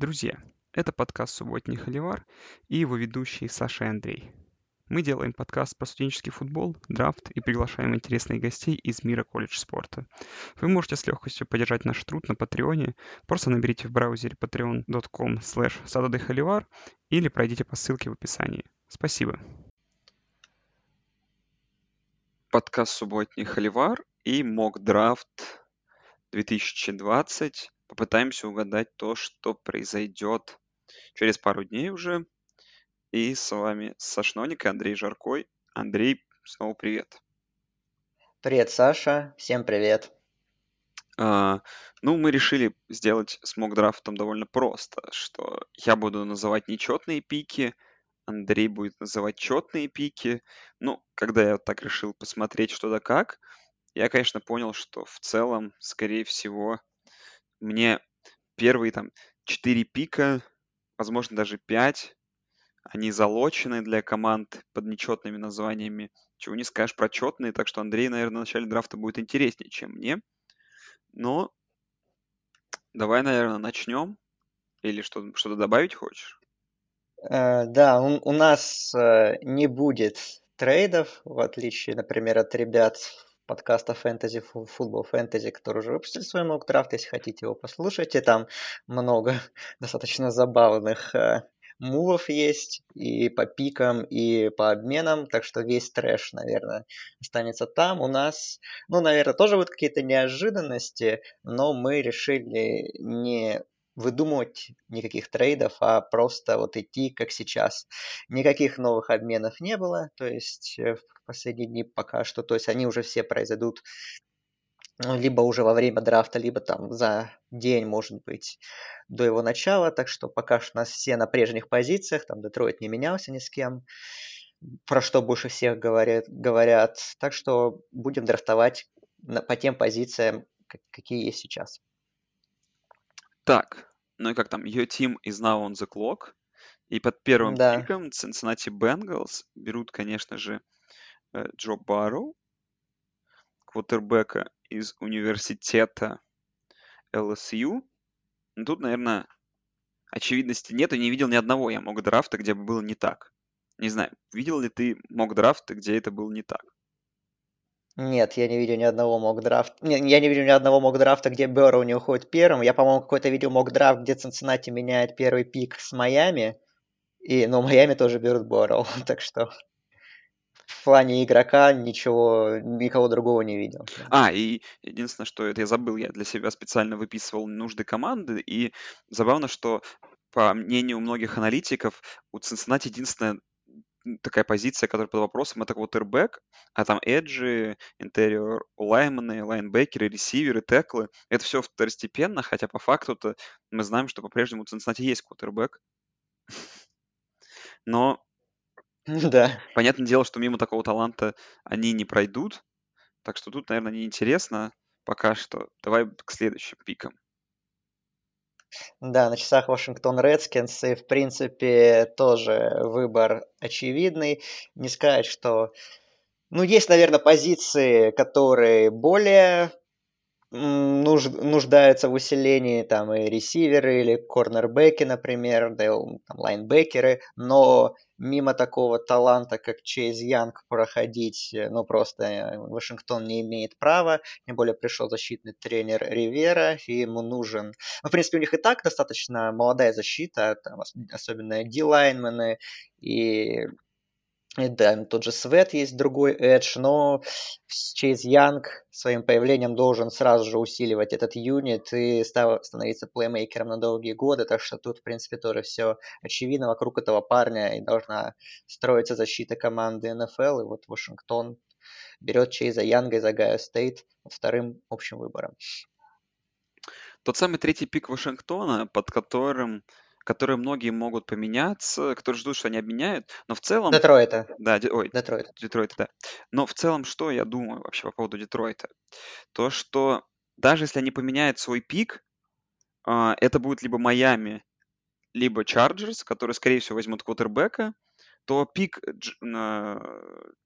Друзья, это подкаст «Субботний холивар» и его ведущие Саша и Андрей. Мы делаем подкаст про студенческий футбол, драфт и приглашаем интересных гостей из мира колледж спорта. Вы можете с легкостью поддержать наш труд на Патреоне. Просто наберите в браузере patreon.com slash или пройдите по ссылке в описании. Спасибо. Подкаст «Субботний холивар» и мок драфт 2020. Попытаемся угадать то, что произойдет через пару дней уже и с вами Сашноник и Андрей Жаркой. Андрей, снова привет. Привет, Саша. Всем привет. А, ну, мы решили сделать с мокдрафтом довольно просто, что я буду называть нечетные пики, Андрей будет называть четные пики. Ну, когда я так решил посмотреть что да как, я, конечно, понял, что в целом, скорее всего, мне первые там четыре пика, возможно, даже пять, они залочены для команд под нечетными названиями. Чего не скажешь про четные, так что Андрей, наверное, в начале драфта будет интереснее, чем мне. Но давай, наверное, начнем. Или что, что-то добавить хочешь? Э, да, у, у нас э, не будет трейдов, в отличие, например, от ребят подкаста фэнтези, футбол фэнтези, который уже выпустили свой мок драфт. Если хотите его послушайте, там много достаточно забавных э, мувов есть и по пикам, и по обменам, так что весь трэш, наверное, останется там. У нас, ну, наверное, тоже будут какие-то неожиданности, но мы решили не выдумывать никаких трейдов, а просто вот идти как сейчас. Никаких новых обменов не было, то есть э, в последние дни пока что, то есть они уже все произойдут ну, либо уже во время драфта, либо там за день, может быть, до его начала. Так что пока что у нас все на прежних позициях, там Детройт не менялся ни с кем, про что больше всех говорят. говорят. Так что будем драфтовать по тем позициям, какие есть сейчас. Так, ну и как там, your team is now on the clock. И под первым да. пиком Cincinnati Bengals берут, конечно же, э, Джо Барроу, квотербека из университета LSU. Ну, тут, наверное, очевидности нет, и не видел ни одного я мог драфта, где бы было не так. Не знаю, видел ли ты мог драфта, где это было не так? Нет, я не видел ни одного мог драфта. Я не видел ни одного мок драфта, где Берроу не уходит первым. Я, по-моему, какой-то видел мок драфт, где Цинциннати меняет первый пик с Майами. И, но Майами тоже берут Берроу, так что в плане игрока ничего, никого другого не видел. А, и единственное, что это я забыл, я для себя специально выписывал нужды команды, и забавно, что по мнению многих аналитиков, у Cincinnati единственная такая позиция, которая под вопросом, это квотербек, а там эджи, интерьер, лаймены, лайнбекеры, ресиверы, теклы. Это все второстепенно, хотя по факту-то мы знаем, что по-прежнему у Cincinnati есть квотербек. Но Да. понятное дело, что мимо такого таланта они не пройдут. Так что тут, наверное, неинтересно пока что. Давай к следующим пикам. Да, на часах Вашингтон Редскинс, и в принципе тоже выбор очевидный. Не сказать, что... Ну, есть, наверное, позиции, которые более нуж, нуждаются в усилении, там и ресиверы или корнербеки, например, да, там, лайнбекеры, но мимо такого таланта, как Чейз Янг, проходить, э, ну, просто э, Вашингтон не имеет права, тем более пришел защитный тренер Ривера, и ему нужен... Ну, в принципе, у них и так достаточно молодая защита, там, особенно D-лайнмены, и и да, тот же Свет есть другой Эдж, но Чейз Янг своим появлением должен сразу же усиливать этот юнит и став, становиться плеймейкером на долгие годы, так что тут, в принципе, тоже все очевидно вокруг этого парня и должна строиться защита команды НФЛ, и вот Вашингтон берет Чейза Янга из Ohio State вторым общим выбором. Тот самый третий пик Вашингтона, под которым которые многие могут поменяться, которые ждут, что они обменяют, но в целом... Детройта. Да, де... ой, Детройта. Детройта, да. Но в целом, что я думаю вообще по поводу Детройта? То, что даже если они поменяют свой пик, а, это будет либо Майами, либо Чарджерс, которые, скорее всего, возьмут квотербека, то пик,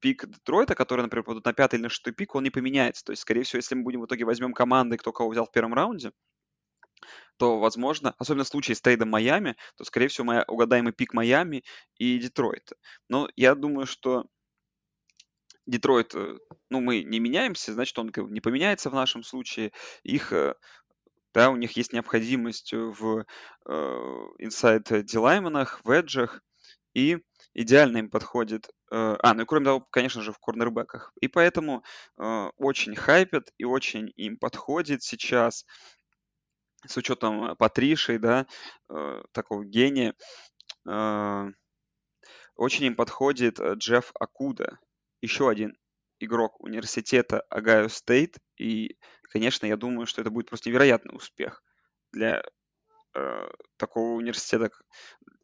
пик Детройта, который, например, пойдут на пятый или на шестой пик, он не поменяется. То есть, скорее всего, если мы будем в итоге возьмем команды, кто кого взял в первом раунде, то, возможно, особенно в случае с трейдом Майами, то, скорее всего, моя угадаемый пик Майами и Детройта. Но я думаю, что Детройт, э, ну, мы не меняемся, значит, он не поменяется в нашем случае. Их, э, да, у них есть необходимость в э, inside дилайманах, веджах, и идеально им подходит. Э, а, ну и кроме того, конечно же, в корнербеках. И поэтому э, очень хайпят и очень им подходит сейчас с учетом Патришей, да, э, такого гения, э, очень им подходит э, Джефф Окуда, еще один игрок университета Ohio State. И, конечно, я думаю, что это будет просто невероятный успех для э, такого университета,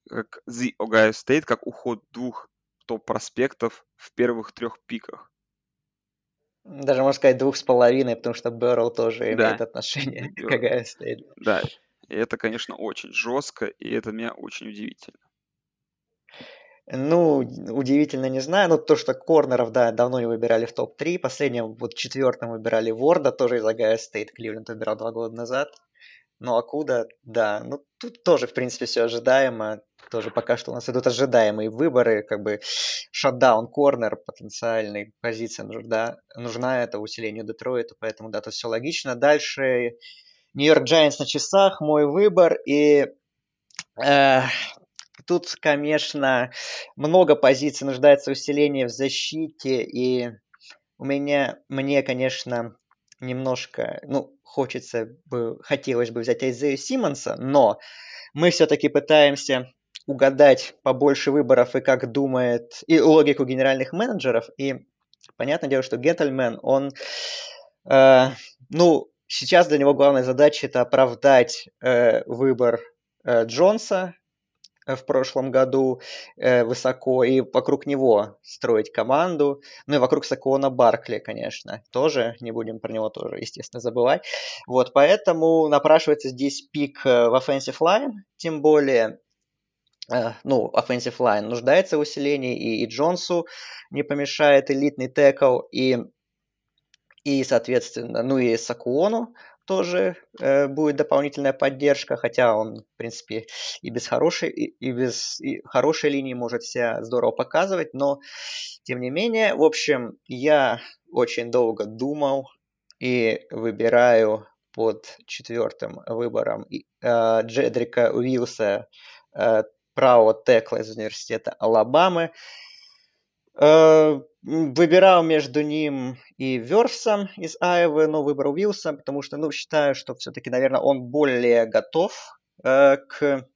как The Ohio State, как уход двух топ-проспектов в первых трех пиках. Даже, можно сказать, двух с половиной, потому что Бэрроу тоже да. имеет отношение к Ohio State. Да, и это, конечно, очень жестко, и это меня очень удивительно. Ну, удивительно не знаю, но то, что корнеров, да, давно не выбирали в топ-3. Последним, вот четвертым выбирали Ворда, тоже из Агая Стейт, Кливленд выбирал два года назад. Ну, Акуда, да, ну, тут тоже, в принципе, все ожидаемо. Тоже пока что у нас идут ожидаемые выборы, как бы шатдаун, корнер, потенциальный позиция нужна, нужна это усилению Детройта, поэтому, да, тут все логично. Дальше Нью-Йорк Джайанс на часах, мой выбор, и э, Тут, конечно, много позиций нуждается в усилении в защите, и у меня, мне, конечно, немножко, ну, хочется бы, хотелось бы взять Айзею Симмонса, но мы все-таки пытаемся угадать побольше выборов и как думает, и логику генеральных менеджеров, и понятное дело, что Геттельмен, он, э, ну, сейчас для него главная задача это оправдать э, выбор э, Джонса, Э, в прошлом году э, высоко, и вокруг него строить команду. Ну и вокруг Сакона Баркли, конечно, тоже, не будем про него тоже, естественно, забывать. Вот, поэтому напрашивается здесь пик э, в offensive line, тем более ну, offensive line нуждается в усилении, и, и Джонсу не помешает элитный текл, и, и, соответственно, ну и Сакуону тоже э, будет дополнительная поддержка, хотя он, в принципе, и без хорошей, и, и без и хорошей линии может себя здорово показывать, но тем не менее, в общем, я очень долго думал и выбираю под четвертым выбором э, Джедрика Уилса, э, правого текла из университета Алабамы. Э, выбирал между ним и Версом из Айвы, но выбрал Вилса, потому что, ну, считаю, что все-таки, наверное, он более готов э, к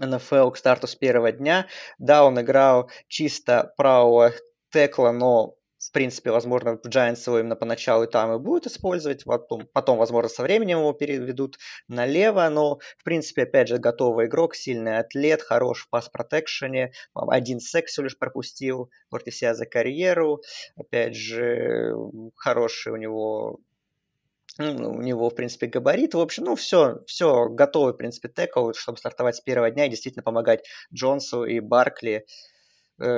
НФЛ, к старту с первого дня. Да, он играл чисто правого текла, но в принципе, возможно, Giants его именно поначалу и там и будут использовать, потом, потом, возможно, со временем его переведут налево, но, в принципе, опять же, готовый игрок, сильный атлет, хорош в пас-протекшене, один секс всего лишь пропустил против себя за карьеру, опять же, хороший у него ну, у него, в принципе, габарит. В общем, ну, все, все готовый, в принципе, текл, чтобы стартовать с первого дня и действительно помогать Джонсу и Баркли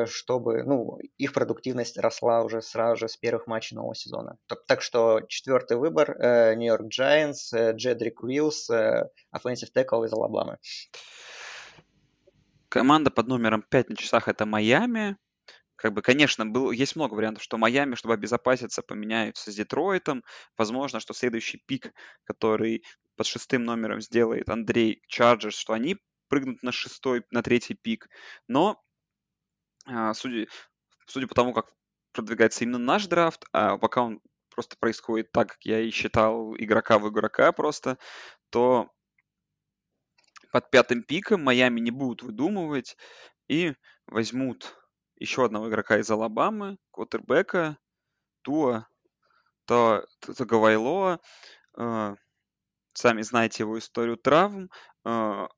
чтобы ну, их продуктивность росла уже сразу же с первых матчей нового сезона. Так, так что четвертый выбор Нью-Йорк Giants, Джедрик Уиллс, offensive tackle из Алабамы. Команда под номером 5 на часах это Майами. Как бы, конечно, был, есть много вариантов, что Майами, чтобы обезопаситься, поменяются с Детройтом. Возможно, что следующий пик, который под шестым номером сделает Андрей Чарджерс, что они прыгнут на шестой, на третий пик. Но судя, судя по тому, как продвигается именно наш драфт, а пока он просто происходит так, как я и считал игрока в игрока просто, то под пятым пиком Майами не будут выдумывать и возьмут еще одного игрока из Алабамы, Квотербека, Туа, то, то Гавайлоа. Э, сами знаете его историю травм. Э,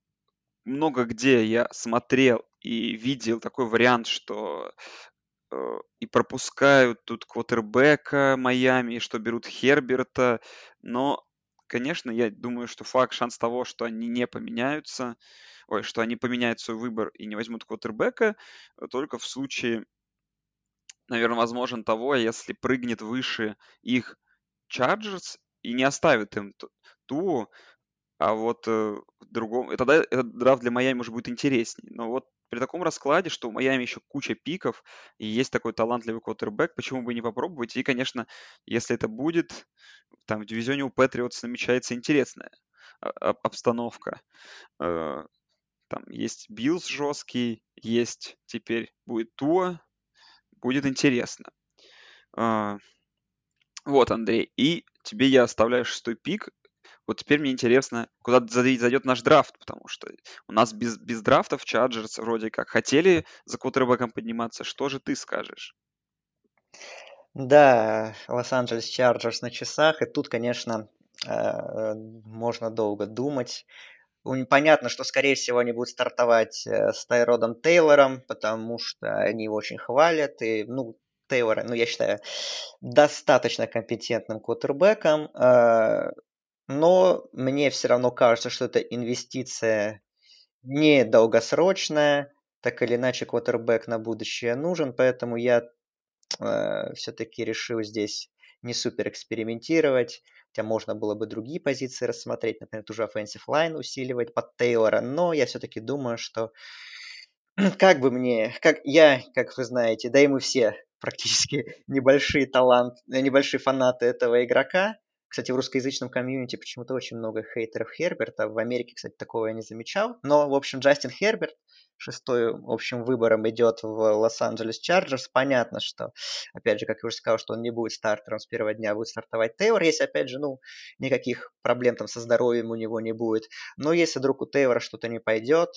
много где я смотрел и видел такой вариант, что э, и пропускают тут квотербека Майами, что берут Херберта, но, конечно, я думаю, что факт, шанс того, что они не поменяются, ой, что они поменяют свой выбор и не возьмут квотербека, только в случае, наверное, возможен того, если прыгнет выше их Чарджерс и не оставит им ту, а вот э, в другом... И тогда этот драфт для Майами уже будет интереснее. Но вот при таком раскладе, что у Майами еще куча пиков, и есть такой талантливый квотербек, почему бы не попробовать? И, конечно, если это будет, там в дивизионе у Патриотс намечается интересная а, обстановка. Э, там есть Биллс жесткий, есть теперь будет Туа, будет интересно. А, вот, Андрей, и тебе я оставляю шестой пик. Вот теперь мне интересно, куда зайдет наш драфт, потому что у нас без, без драфтов Чарджерс вроде как хотели за квотербеком подниматься. Что же ты скажешь? Да, Лос-Анджелес Чарджерс на часах, и тут, конечно, э, можно долго думать. Понятно, что, скорее всего, они будут стартовать э, с Тайродом Тейлором, потому что они его очень хвалят, и, ну, Тейлора, ну, я считаю, достаточно компетентным квотербеком. Э, но мне все равно кажется, что это инвестиция не долгосрочная, так или иначе квотербек на будущее нужен, поэтому я э, все-таки решил здесь не супер экспериментировать, хотя можно было бы другие позиции рассмотреть, например, ту же offensive line усиливать под Тейлора, но я все-таки думаю, что как бы мне, как я, как вы знаете, да и мы все практически небольшие талант, небольшие фанаты этого игрока, кстати, в русскоязычном комьюнити почему-то очень много хейтеров Херберта. В Америке, кстати, такого я не замечал. Но, в общем, Джастин Херберт шестой общим выбором идет в Лос-Анджелес Чарджерс. Понятно, что, опять же, как я уже сказал, что он не будет стартером с первого дня, а будет стартовать Тейлор, если, опять же, ну, никаких проблем там со здоровьем у него не будет. Но если вдруг у Тейлора что-то не пойдет,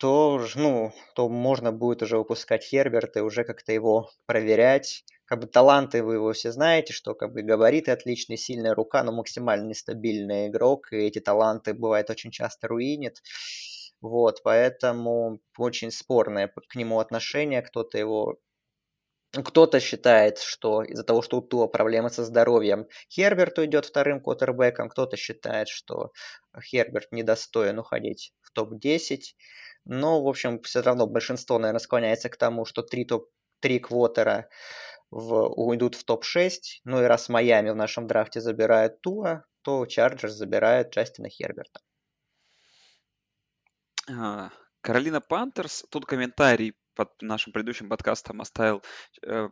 то, ну, то можно будет уже выпускать Херберта и уже как-то его проверять как бы таланты вы его все знаете, что как бы габариты отличные, сильная рука, но максимально нестабильный игрок, и эти таланты бывает очень часто руинит. Вот, поэтому очень спорное к нему отношение, кто-то его кто-то считает, что из-за того, что у Туа проблемы со здоровьем, Херберт уйдет вторым квотербеком, кто-то считает, что Херберт недостоин уходить в топ-10. Но, в общем, все равно большинство, наверное, склоняется к тому, что три топ-3 квотера в, уйдут в топ-6. Ну и раз Майами в нашем драфте забирает Туа, то Чарджерс забирает Джастина Херберта. А, Каролина Пантерс, тут комментарий под нашим предыдущим подкастом оставил э,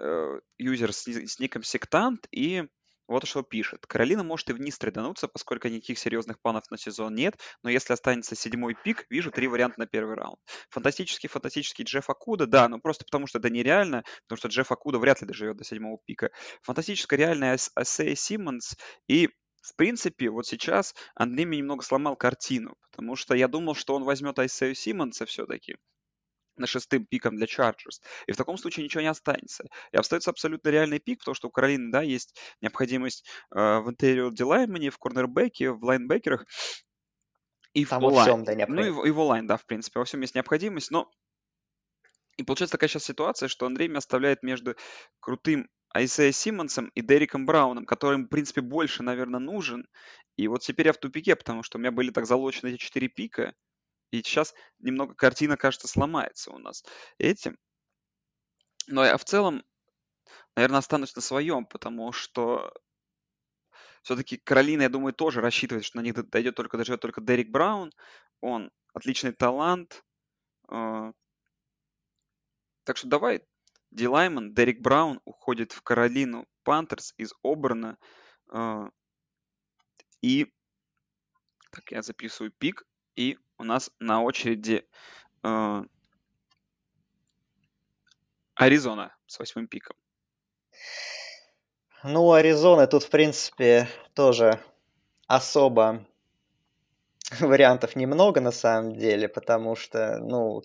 э, юзер с, с ником Сектант, и вот что пишет. Каролина может и вниз трейдануться, поскольку никаких серьезных планов на сезон нет, но если останется седьмой пик, вижу три варианта на первый раунд. Фантастический, фантастический Джефф Акуда, да, но просто потому что это нереально, потому что Джефф Акуда вряд ли доживет до седьмого пика. Фантастическая реальная Асея Симмонс и в принципе, вот сейчас Андрей мне немного сломал картину, потому что я думал, что он возьмет Айсею Симмонса все-таки, на шестым пиком для Chargers. И в таком случае ничего не останется. И остается абсолютно реальный пик, потому что у Каролины, да, есть необходимость э, в интерьер дилаймане, в корнербеке, в лайнбекерах. И Там в всем, да, Ну и и в онлайн, да, в принципе. Во всем есть необходимость, но и получается такая сейчас ситуация, что Андрей меня оставляет между крутым Айсея Симмонсом и Дериком Брауном, которым, в принципе, больше, наверное, нужен. И вот теперь я в тупике, потому что у меня были так залочены эти четыре пика, и сейчас немного картина, кажется, сломается у нас этим. Но я в целом, наверное, останусь на своем, потому что все-таки Каролина, я думаю, тоже рассчитывает, что на них дойдет только, доживет только Дерек Браун. Он отличный талант. А. Так что давай, Дилайман, Дерек Браун уходит в Каролину Пантерс из Оберна. А. И так, я записываю пик. И у нас на очереди э, Аризона с восьмым пиком. Ну, Аризона тут, в принципе, тоже особо вариантов немного на самом деле, потому что, ну,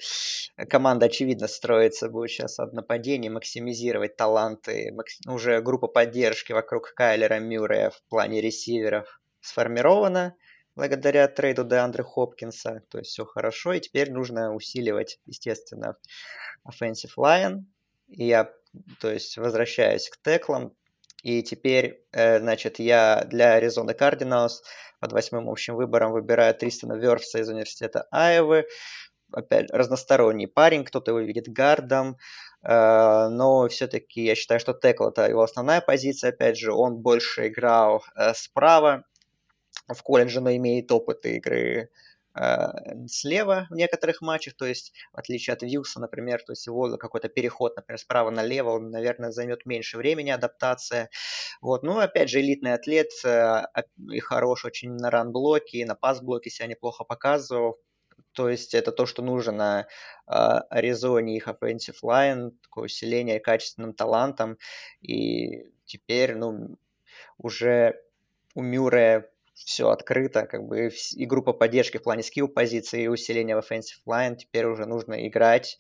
команда, очевидно, строится будет сейчас от нападения, максимизировать таланты, макс... уже группа поддержки вокруг Кайлера Мюррея в плане ресиверов сформирована благодаря трейду Деандре Хопкинса. То есть все хорошо. И теперь нужно усиливать, естественно, offensive line. И я, то есть, возвращаюсь к теклам. И теперь, э, значит, я для Arizona Cardinals под восьмым общим выбором выбираю Тристона Верфса из университета Айовы. Опять разносторонний парень, кто-то его видит гардом, э, но все-таки я считаю, что текл это его основная позиция. Опять же, он больше играл э, справа, в колледже, но имеет опыт игры э, слева в некоторых матчах, то есть в отличие от Вилса, например, то есть его какой-то переход, например, справа налево, он, наверное, займет меньше времени адаптация. Вот. Ну, опять же, элитный атлет э, и хорош очень на ран-блоке, на пас-блоке себя неплохо показывал. То есть это то, что нужно на э, Аризоне их offensive line, такое усиление качественным талантом. И теперь, ну, уже у Мюррея все открыто, как бы и группа поддержки в плане скилл позиции, и усиления в offensive line. Теперь уже нужно играть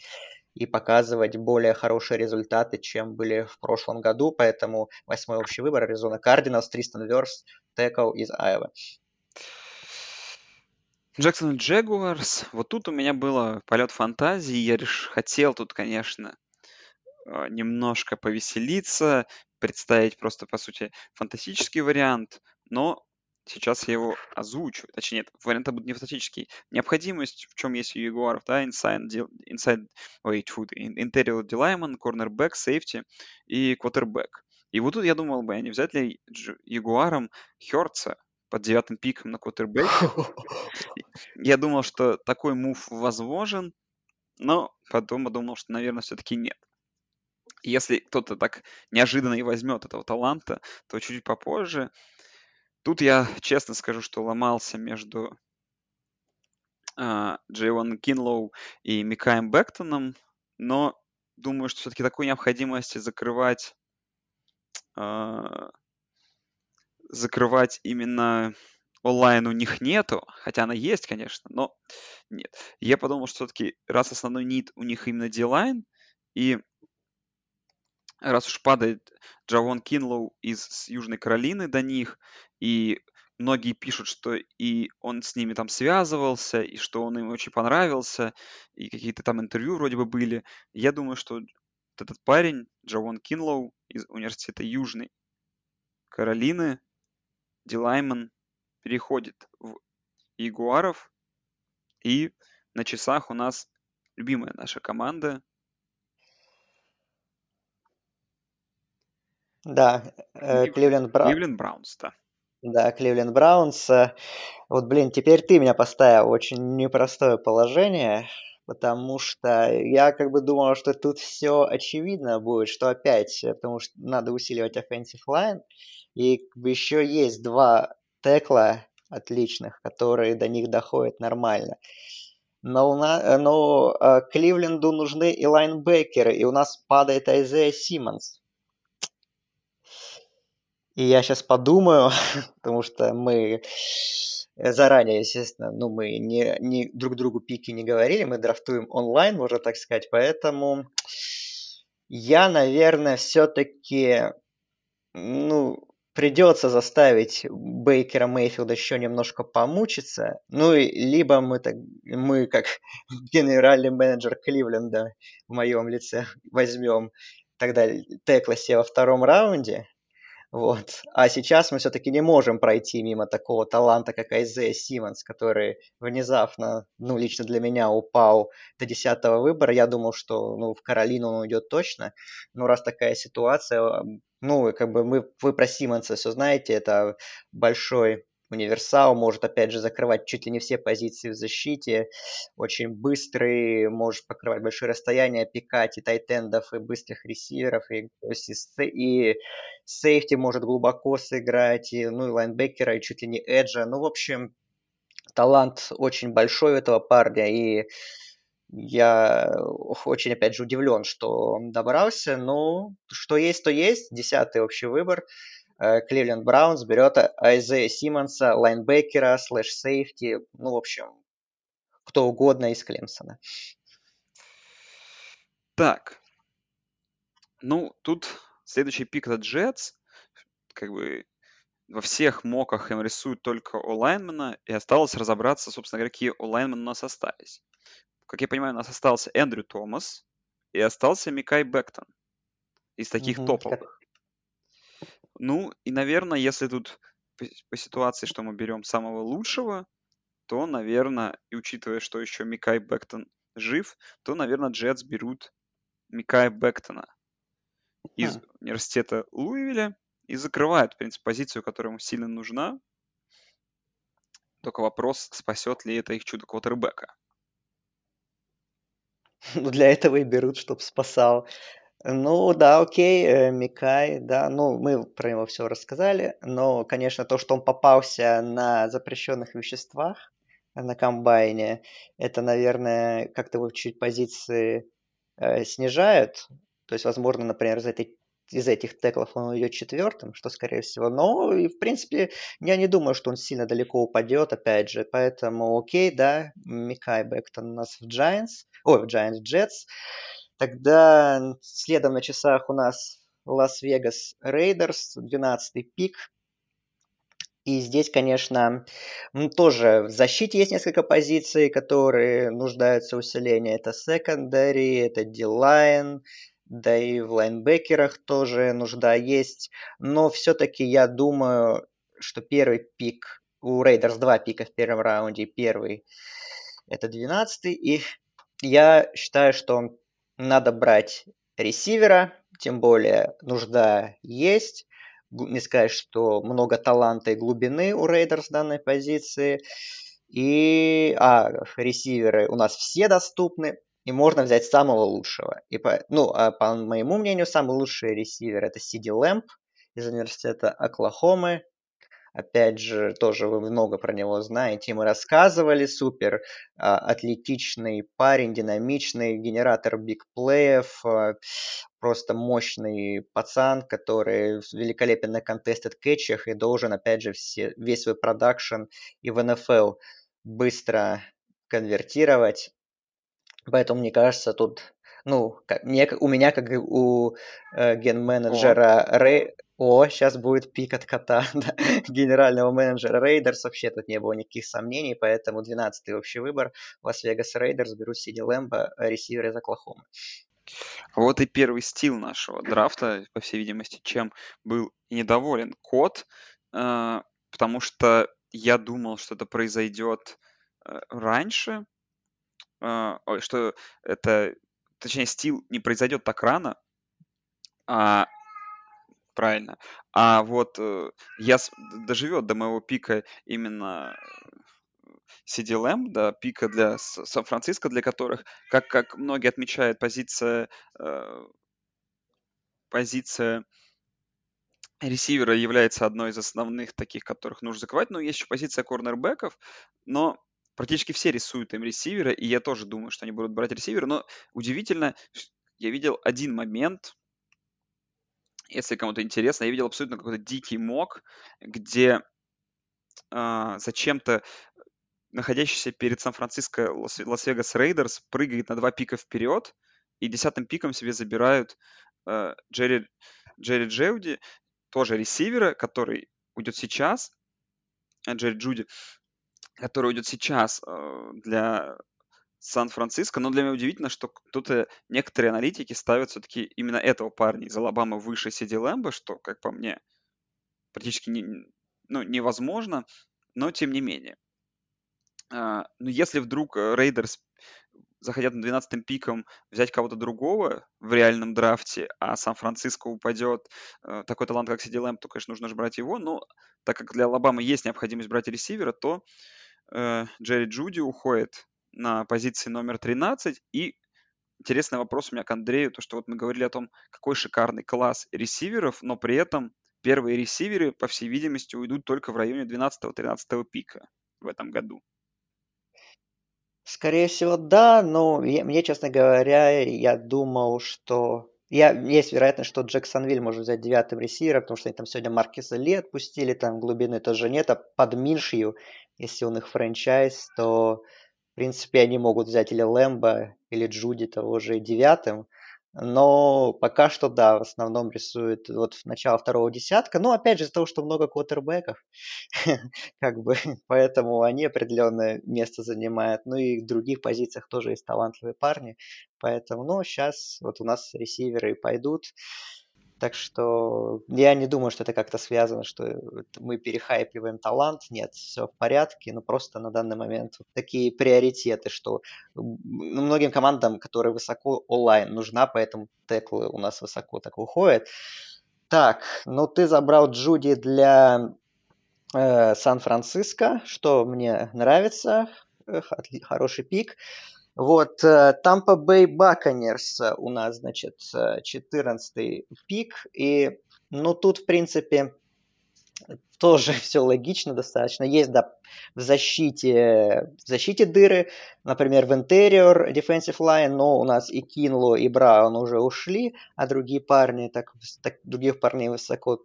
и показывать более хорошие результаты, чем были в прошлом году. Поэтому восьмой общий выбор Аризона Кардиналс, Тристан Верс, Текл из Айва. Джексон Джегуарс. Вот тут у меня было полет фантазии. Я реш... хотел тут, конечно, а, немножко повеселиться, представить просто, по сути, фантастический вариант, но сейчас я его озвучу. Точнее, нет, вариант будет не фантастический. Необходимость, в чем есть у Ягуаров, да, inside, inside ой, food, interior D-lineman, cornerback, safety и quarterback. И вот тут я думал бы, а не взять ли Ягуаром Херца под девятым пиком на квотербек. Я думал, что такой мув возможен, но потом подумал, что, наверное, все-таки нет. Если кто-то так неожиданно и возьмет этого таланта, то чуть попозже. Тут я честно скажу, что ломался между Джейвон Кинлоу и Микаем Бектоном, но думаю, что все-таки такой необходимости закрывать uh, закрывать именно онлайн у них нету, хотя она есть, конечно, но нет. Я подумал, что все-таки раз основной нит у них именно D-line, и раз уж падает Джавон Кинлоу из Южной Каролины до них, и многие пишут, что и он с ними там связывался, и что он им очень понравился, и какие-то там интервью вроде бы были. Я думаю, что вот этот парень, Джавон Кинлоу из университета Южной Каролины, Дилайман переходит в Ягуаров, и на часах у нас любимая наша команда. Да, э, Кливленд Браунс. Кливленд Браунс, да. Да, Кливленд Браунс. Э, вот, блин, теперь ты меня поставил в очень непростое положение, потому что я как бы думал, что тут все очевидно будет, что опять, э, потому что надо усиливать offensive line, и еще есть два текла отличных, которые до них доходят нормально. Но, у нас, но Кливленду нужны и лайнбекеры, и у нас падает Айзея Симмонс. И я сейчас подумаю, потому что мы заранее, естественно, ну, мы не, не друг другу пики не говорили, мы драфтуем онлайн, можно так сказать, поэтому я, наверное, все-таки, ну, придется заставить Бейкера Мейфилда еще немножко помучиться. Ну, и либо мы, так, мы как генеральный менеджер Кливленда в моем лице возьмем тогда Текла себе во втором раунде, вот. А сейчас мы все-таки не можем пройти мимо такого таланта, как Айзея Симмонс, который внезапно, ну, лично для меня упал до десятого выбора. Я думал, что, ну, в Каролину он уйдет точно. Но раз такая ситуация, ну, как бы мы, вы про Симмонса все знаете, это большой универсал, может, опять же, закрывать чуть ли не все позиции в защите, очень быстрый, может покрывать большое расстояние, пикать и тайтендов, и быстрых ресиверов, и, и, и сейфти может глубоко сыграть, и, ну, и лайнбекера, и чуть ли не эджа, ну, в общем, талант очень большой у этого парня, и я очень, опять же, удивлен, что он добрался, но что есть, то есть, десятый общий выбор – Кливленд Браунс берет Айзея Симмонса, лайнбекера, слэш-сейфти, ну, в общем, кто угодно из Клемсона. Так, ну, тут следующий пик это Джетс. Как бы во всех моках им рисуют только Олайнмена, и осталось разобраться, собственно говоря, какие Олайнмены у нас остались. Как я понимаю, у нас остался Эндрю Томас и остался Микай Бектон из таких угу, топовых. Ну, и, наверное, если тут по, по ситуации, что мы берем самого лучшего, то, наверное, и учитывая, что еще Микай Бектон жив, то, наверное, Джетс берут Микая Бектона из а. университета Луивиля и закрывают, в принципе, позицию, которая ему сильно нужна. Только вопрос, спасет ли это их чудо квотербека. Ну, для этого и берут, чтобы спасал. Ну, да, окей, э, Микай, да, ну, мы про него все рассказали, но, конечно, то, что он попался на запрещенных веществах на комбайне, это, наверное, как-то его чуть позиции э, снижают. То есть, возможно, например, из этой из этих теклов он уйдет четвертым, что скорее всего. Но, и, в принципе, я не думаю, что он сильно далеко упадет, опять же. Поэтому, окей, да, Микай Бэктон у нас в Giants, ой, в Giants Jets. Тогда следом на часах у нас Лас-Вегас Рейдерс, 12-й пик. И здесь, конечно, тоже в защите есть несколько позиций, которые нуждаются в усилении. Это secondary, это D-line, да и в лайнбекерах тоже нужда есть. Но все-таки я думаю, что первый пик, у Рейдерс два пика в первом раунде, первый это 12 и я считаю, что надо брать ресивера, тем более нужда есть. Не сказать, что много таланта и глубины у Рейдерс данной позиции. И а, ресиверы у нас все доступны и можно взять самого лучшего. И по, ну, а по моему мнению, самый лучший ресивер это Сиди Лэмб из университета Оклахомы. Опять же, тоже вы много про него знаете, мы рассказывали. Супер а, атлетичный парень, динамичный, генератор бигплеев, а, просто мощный пацан, который великолепен на contested кетчах и должен, опять же, все, весь свой production и в НФЛ быстро конвертировать. Поэтому, мне кажется, тут, ну, как, мне, у меня, как и у э, ген-менеджера Рэй... О, сейчас будет пик от кота, да, генерального менеджера Рейдерс. Вообще тут не было никаких сомнений, поэтому 12-й общий выбор. Лас-Вегас Рейдерс берут Сиди Лэмба, ресивер из Оклахомы. Вот и первый steal нашего драфта, по всей видимости, чем был недоволен Кот, э, потому что я думал, что это произойдет э, раньше, а, что это, точнее, steal не произойдет так рано, а, правильно, а вот э, я с- доживет до моего пика именно CD Lamb, да, пика для Сан-Франциско, для которых, как, как многие отмечают, позиция, э, позиция ресивера является одной из основных таких, которых нужно закрывать. Но есть еще позиция корнербеков, но практически все рисуют им ресивера, и я тоже думаю, что они будут брать ресивера, но удивительно, я видел один момент, если кому-то интересно, я видел абсолютно какой-то дикий mock, где э, зачем-то находящийся перед Сан-Франциско Лас-Вегас Рейдерс прыгает на два пика вперед, и десятым пиком себе забирают э, Джерри, Джерри Джеуди, тоже ресивера, который уйдет сейчас, э, Джерри Джуди, который уйдет сейчас э, для Сан-Франциско, но для меня удивительно, что кто-то, некоторые аналитики ставят все-таки именно этого парня из Алабамы выше Сиди Лэмба, что, как по мне, практически не, ну, невозможно, но тем не менее. А, но если вдруг Рейдерс захотят на 12-м пиком взять кого-то другого в реальном драфте, а Сан-Франциско упадет, э, такой талант, как Сиди Лэмб, то, конечно, нужно же брать его, но так как для Алабамы есть необходимость брать ресивера, то э, Джерри Джуди уходит на позиции номер 13. И интересный вопрос у меня к Андрею, то что вот мы говорили о том, какой шикарный класс ресиверов, но при этом первые ресиверы, по всей видимости, уйдут только в районе 12-13 пика в этом году. Скорее всего, да, но мне, честно говоря, я думал, что... Я, есть вероятность, что Джексонвиль может взять девятым ресивером, потому что они там сегодня Маркиса Ли отпустили, там глубины тоже нет, а под Миншью если он их франчайз, то, принципе, они могут взять или Лэмбо, или Джуди того же девятым. Но пока что, да, в основном рисует вот начало второго десятка. Ну, опять же, из-за того, что много квотербеков, как бы, поэтому они определенное место занимают. Ну и в других позициях тоже есть талантливые парни. Поэтому, ну, сейчас вот у нас ресиверы пойдут. Так что я не думаю, что это как-то связано, что мы перехайпливаем талант. Нет, все в порядке. Но просто на данный момент такие приоритеты, что ну, многим командам, которые высоко онлайн нужна, поэтому теклы у нас высоко так уходят. Так, ну ты забрал Джуди для э, Сан-Франциско, что мне нравится, хороший пик. Вот, Тампа Бэй Баконерс у нас, значит, 14 пик. И, ну, тут, в принципе, тоже все логично достаточно. Есть, да, в защите, в защите дыры, например, в interior defensive line, но у нас и Кинло, и Браун уже ушли, а другие парни, так, так других парней высоко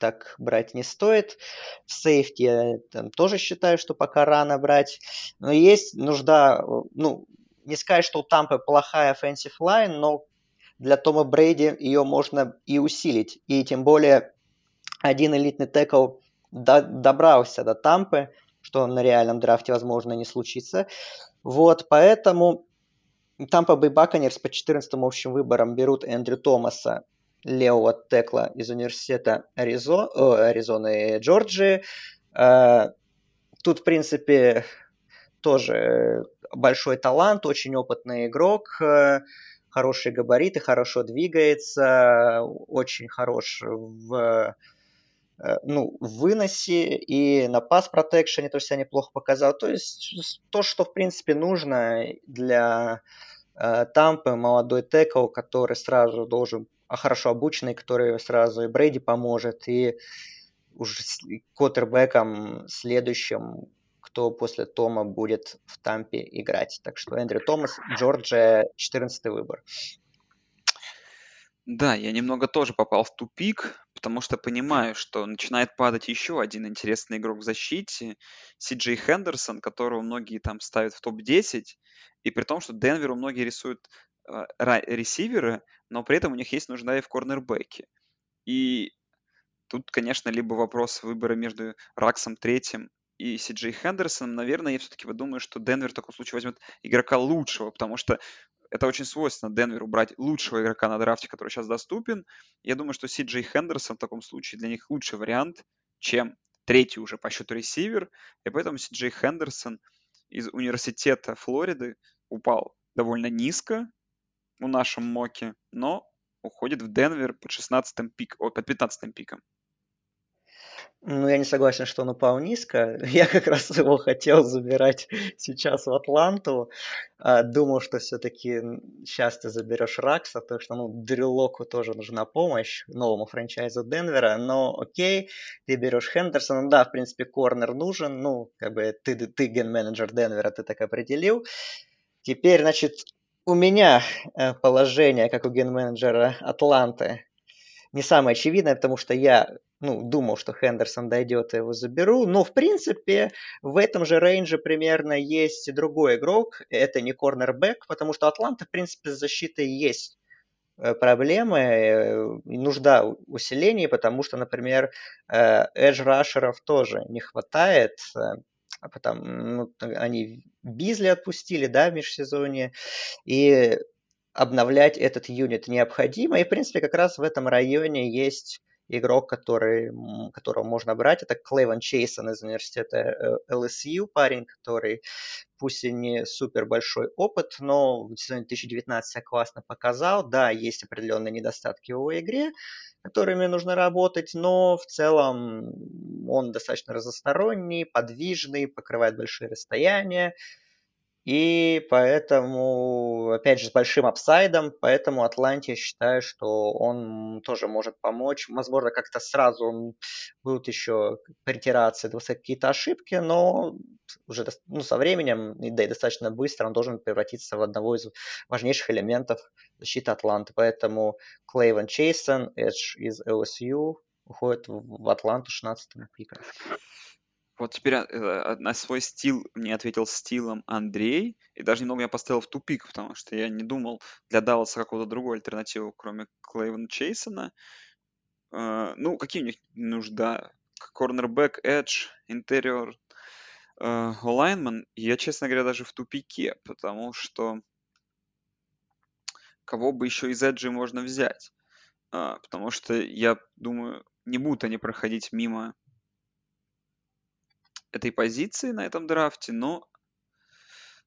так брать не стоит. В сейфте я там, тоже считаю, что пока рано брать. Но есть нужда, ну, не сказать, что у Тампы плохая offensive line, но для Тома Брейди ее можно и усилить. И тем более один элитный текл до, добрался до Тампы, что на реальном драфте, возможно, не случится. Вот, поэтому Тампа Бэй Баконерс по 14 общим выборам берут Эндрю Томаса, левого текла из университета Аризо... О, Аризоны и Джорджии. А, тут, в принципе, тоже большой талант, очень опытный игрок, хорошие габариты, хорошо двигается, очень хорош в Э, ну, в выносе и на пас протекшене тоже себя неплохо показал. То есть то, что в принципе нужно для э, Тампы, молодой текл, который сразу должен, а хорошо обученный, который сразу и Брейди поможет, и уже с квотербеком следующим, кто после Тома будет в Тампе играть. Так что Эндрю Томас, Джорджия, 14 выбор. Да, я немного тоже попал в тупик, потому что понимаю, что начинает падать еще один интересный игрок в защите, Си Джей Хендерсон, которого многие там ставят в топ-10, и при том, что Денверу многие рисуют э, ресиверы, но при этом у них есть нужда и в корнербеке. И тут, конечно, либо вопрос выбора между Раксом третьим и Си Джей Хендерсоном, наверное, я все-таки думаю, что Денвер в таком случае возьмет игрока лучшего, потому что это очень свойственно Денверу брать лучшего игрока на драфте, который сейчас доступен. Я думаю, что Си Джей Хендерсон в таком случае для них лучший вариант, чем третий уже по счету ресивер. И поэтому Си Джей Хендерсон из университета Флориды упал довольно низко в нашем моке, но уходит в Денвер под 16 пик, о, под 15 пиком. Ну, я не согласен, что он упал низко. Я как раз его хотел забирать сейчас в Атланту. А, думал, что все-таки сейчас ты заберешь Ракса, потому что ну, Дрюлоку тоже нужна помощь новому франчайзу Денвера. Но окей, ты берешь Хендерсона. Да, в принципе, корнер нужен. Ну, как бы ты, ты ген-менеджер Денвера, ты так определил. Теперь, значит, у меня э, положение, как у ген-менеджера Атланты, не самое очевидное, потому что я ну, думал, что Хендерсон дойдет, и его заберу. Но, в принципе, в этом же рейнже примерно есть другой игрок. Это не корнербэк, потому что Атланта, в принципе, с защитой есть э, проблемы, э, нужда усиления, потому что, например, эдж-рашеров тоже не хватает. А потом ну, они Бизли отпустили, да, в межсезонье, и обновлять этот юнит необходимо. И, в принципе, как раз в этом районе есть игрок, который, которого можно брать. Это Клейвен Чейсон из университета LSU, э, парень, который пусть и не супер большой опыт, но в сезоне 2019 себя классно показал. Да, есть определенные недостатки в его игре, которыми нужно работать, но в целом он достаточно разносторонний, подвижный, покрывает большие расстояния. И поэтому, опять же, с большим апсайдом, поэтому Атланте считаю, что он тоже может помочь. Возможно, как-то сразу будут еще притираться, какие-то ошибки, но уже ну, со временем, да и достаточно быстро, он должен превратиться в одного из важнейших элементов защиты Атланты. Поэтому Клейвен Чейсон, Эдж из LSU, уходит в Атланту 16 пика. Вот теперь э, на свой стил мне ответил стилом Андрей, и даже немного меня поставил в тупик, потому что я не думал для Далласа какого-то другого альтернативу, кроме Клейвена Чейсона. Э, ну, какие у них нужда? Корнербэк, эдж, интерьер, лайнман. Я, честно говоря, даже в тупике, потому что кого бы еще из эджи можно взять? А, потому что я думаю, не будут они проходить мимо этой позиции на этом драфте, но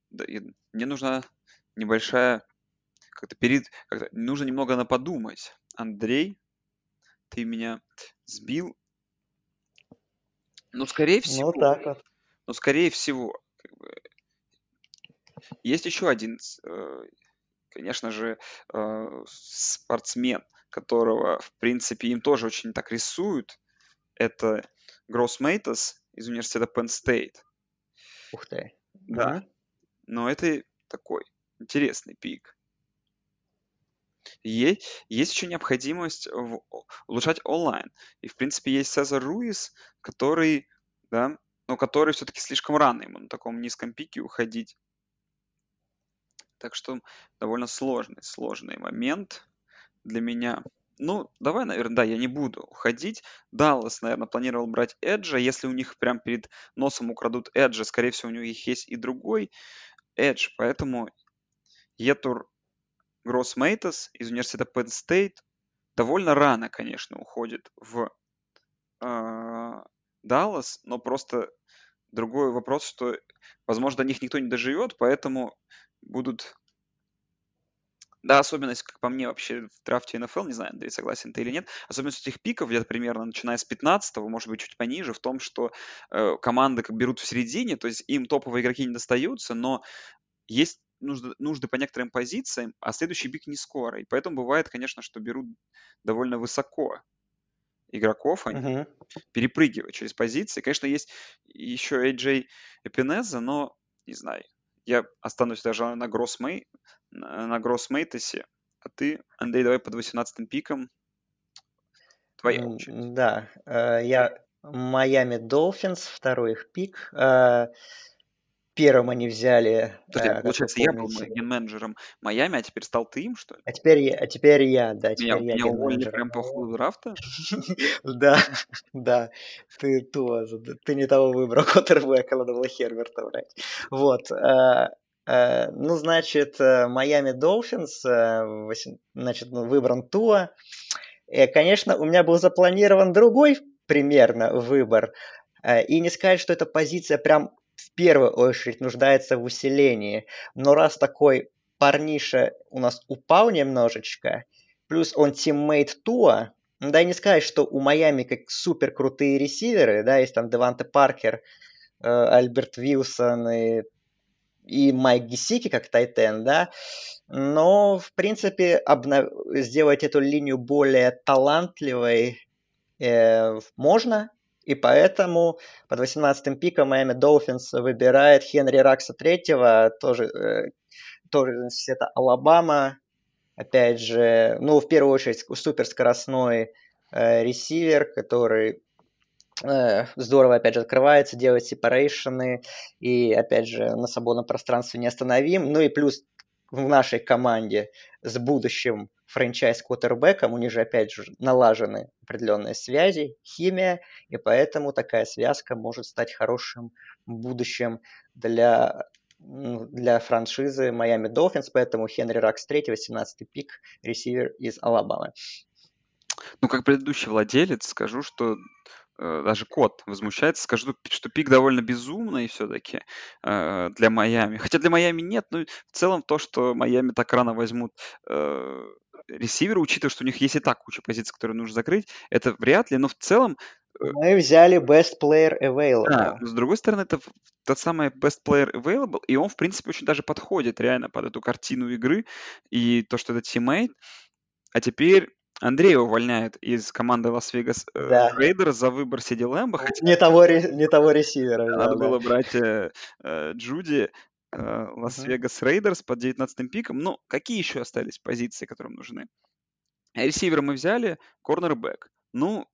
да, мне нужна небольшая как-то перед как нужно немного на подумать. Андрей, ты меня сбил. Ну, скорее Ну, всего, так вот. ну, скорее всего, как бы, есть еще один, э, конечно же, э, спортсмен, которого, в принципе, им тоже очень так рисуют. Это Гросс Мейтас из университета Penn State. Ух ты. Да, Мгм. но это такой интересный пик. Есть, есть еще необходимость в улучшать онлайн. И, в принципе, есть Цезар Руис, который, да, но который все-таки слишком рано ему на таком низком пике уходить. Так что довольно сложный, сложный момент для меня. Ну, давай, наверное, да, я не буду уходить. Даллас, наверное, планировал брать Эджа. Если у них прям перед носом украдут Эджа, скорее всего, у них есть и другой Эдж. Поэтому Етур Гросс Мейтас из университета Penn State довольно рано, конечно, уходит в а, Даллас, но просто другой вопрос, что, возможно, до них никто не доживет, поэтому будут... Да, особенность, как по мне, вообще в драфте НФЛ, не знаю, Андрей, согласен ты или нет, особенность этих пиков, где-то примерно начиная с 15 может быть, чуть пониже, в том, что э, команды как берут в середине, то есть им топовые игроки не достаются, но есть нужды, нужды по некоторым позициям, а следующий пик не скоро. И поэтому бывает, конечно, что берут довольно высоко игроков, они Мгм. перепрыгивают через позиции. Конечно, есть еще AJ Эпинеза, но не знаю. Я останусь даже на Гроссмей, на, Гроссмейтесе. А ты, Андрей, давай под 18 пиком. Твоя очередь. Да, э, я Майами Долфинс, второй их пик. Первым они взяли, Подожди, э, получается, я был ген-менеджером Майами, а теперь стал ты им, что ли? а теперь я, а теперь я, да, Меня, теперь я меня уволили прям по ходу драфта? Да, да, ты тоже, ты не того выбрал квотербека, надо было Херберта брать. Вот, э, э, ну, значит, э, Майами Долфинс, значит, ну, выбран Туа. Конечно, у меня был запланирован другой примерно выбор. И не сказать, что эта позиция прям в первую очередь нуждается в усилении. Но раз такой парниша у нас упал немножечко, плюс он teammate Туа, ну, да и не сказать, что у Майами как супер крутые ресиверы, да, есть там Деванте Паркер, э, Альберт Вилсон и, и Майк Гисики как Тайтен, да, но, в принципе, обнов- сделать эту линию более талантливой э, можно, и поэтому под 18-м пиком Майами Долфинс выбирает Хенри Ракса третьего, тоже, э, тоже из университета Алабама, опять же, ну, в первую очередь, суперскоростной э, ресивер, который э, здорово, опять же, открывается, делает сепарейшены, и, опять же, на свободном пространстве неостановим. Ну и плюс в нашей команде с будущим франчайз-квотербеком, у них же, опять же, налажены определенные связи, химия, и поэтому такая связка может стать хорошим будущим для м, для франшизы Miami Dolphins, поэтому Хенри Ракс 3, 18 пик, ресивер из Алабамы. Ну, как предыдущий владелец, скажу, что э, даже кот возмущается, скажу, что пик довольно безумный все-таки э, для Майами. Хотя для Майами нет, но в целом то, что Майами так рано возьмут э, ресивера, учитывая, что у них есть и так куча позиций, которые нужно закрыть, это вряд ли, но в целом э, Мы взяли Best Player да, Available. но с другой стороны, это тот самый best player available, и он, в принципе, очень даже подходит реально под эту картину игры, и то, что это тиммейт. А теперь Андрея увольняют из команды Лас-Вегас э, Да. Рейдерс за выбор Сиди Лэмба, хотя Не того, не того ресивера надо да. было брать э, э, Джуди Лас-Вегас Рейдерс под 19 пиком. Ну, какие еще остались позиции, которые нужны? Ресивера мы взяли, корнербэк. Ну,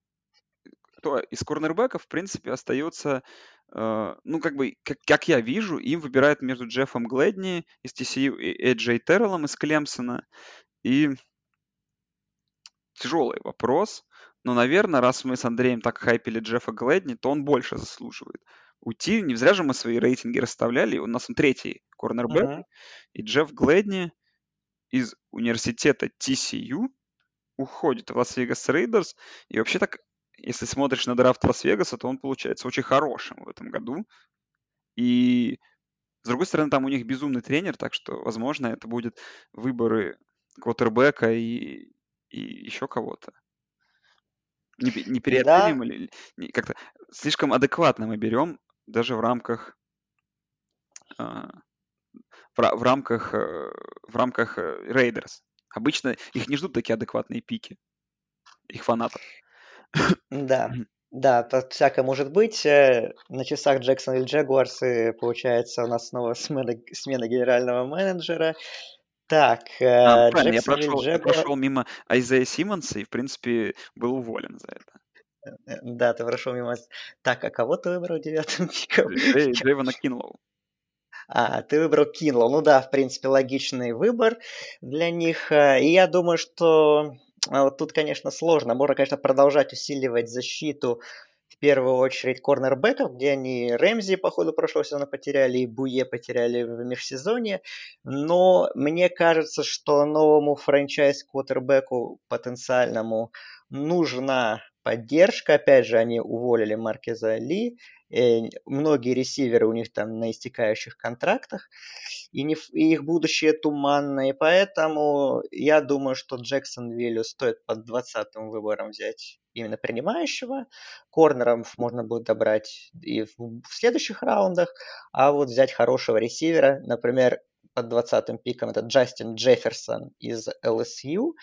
кто из корнербеков, в принципе, остается, э, ну, как бы, как, как я вижу, им выбирают между Джеффом Глэдни из TCU и Эджей Терреллом из Клемсона. И тяжелый вопрос. Но, наверное, раз мы с Андреем так хайпили Джеффа Глэдни, то он больше заслуживает уйти. Не зря же мы свои рейтинги расставляли. У нас он третий корнербэк. Мгм. И Джефф Глэдни из университета TCU уходит в Лас-Вегас Рейдерс. И вообще так, если смотришь на драфт Лас-Вегаса, то он получается очень хорошим в этом году. И с другой стороны, там у них безумный тренер, так что, возможно, это будет выборы квотербека и, и еще кого-то. Не, не переоцениваем или как-то слишком адекватно мы берем даже в рамках а, в, рамках э, в рамках Рейдерс. Обычно их не ждут такие адекватные пики их фанатов. Да. Да, тут всякое может быть. Э, на часах Джексонвилль Джагуарс, и получается, у нас снова смена, смена генерального менеджера. Так, а, правильно, я прошел, я прошел мимо Айзея Симмонса и, в принципе, был уволен за это. Э, да, ты прошел мимо... Так, а кого ты выбрал девятым пиком? Джейвана Кинлоу. А, ты выбрал Кинлоу. Ну да, в принципе, логичный выбор для них. И я думаю, что а вот тут, конечно, сложно. Можно, конечно, продолжать усиливать защиту в первую очередь корнербеков, где они Рэмзи по ходу прошлого сезона потеряли и Буе потеряли в межсезонье. Но мне кажется, что новому франчайз-квотербеку потенциальному нужна поддержка. Опять же, они уволили Маркеза Ли. Э, многие ресиверы у них там на истекающих контрактах, и, не, и их будущее туманное. И поэтому я думаю, что Джексон Виллю стоит под 20-м выбором взять именно принимающего. Корнеров можно будет добрать и в, в следующих раундах, а вот взять хорошего ресивера, например, под 20-м пиком это Джастин Джефферсон из LSU,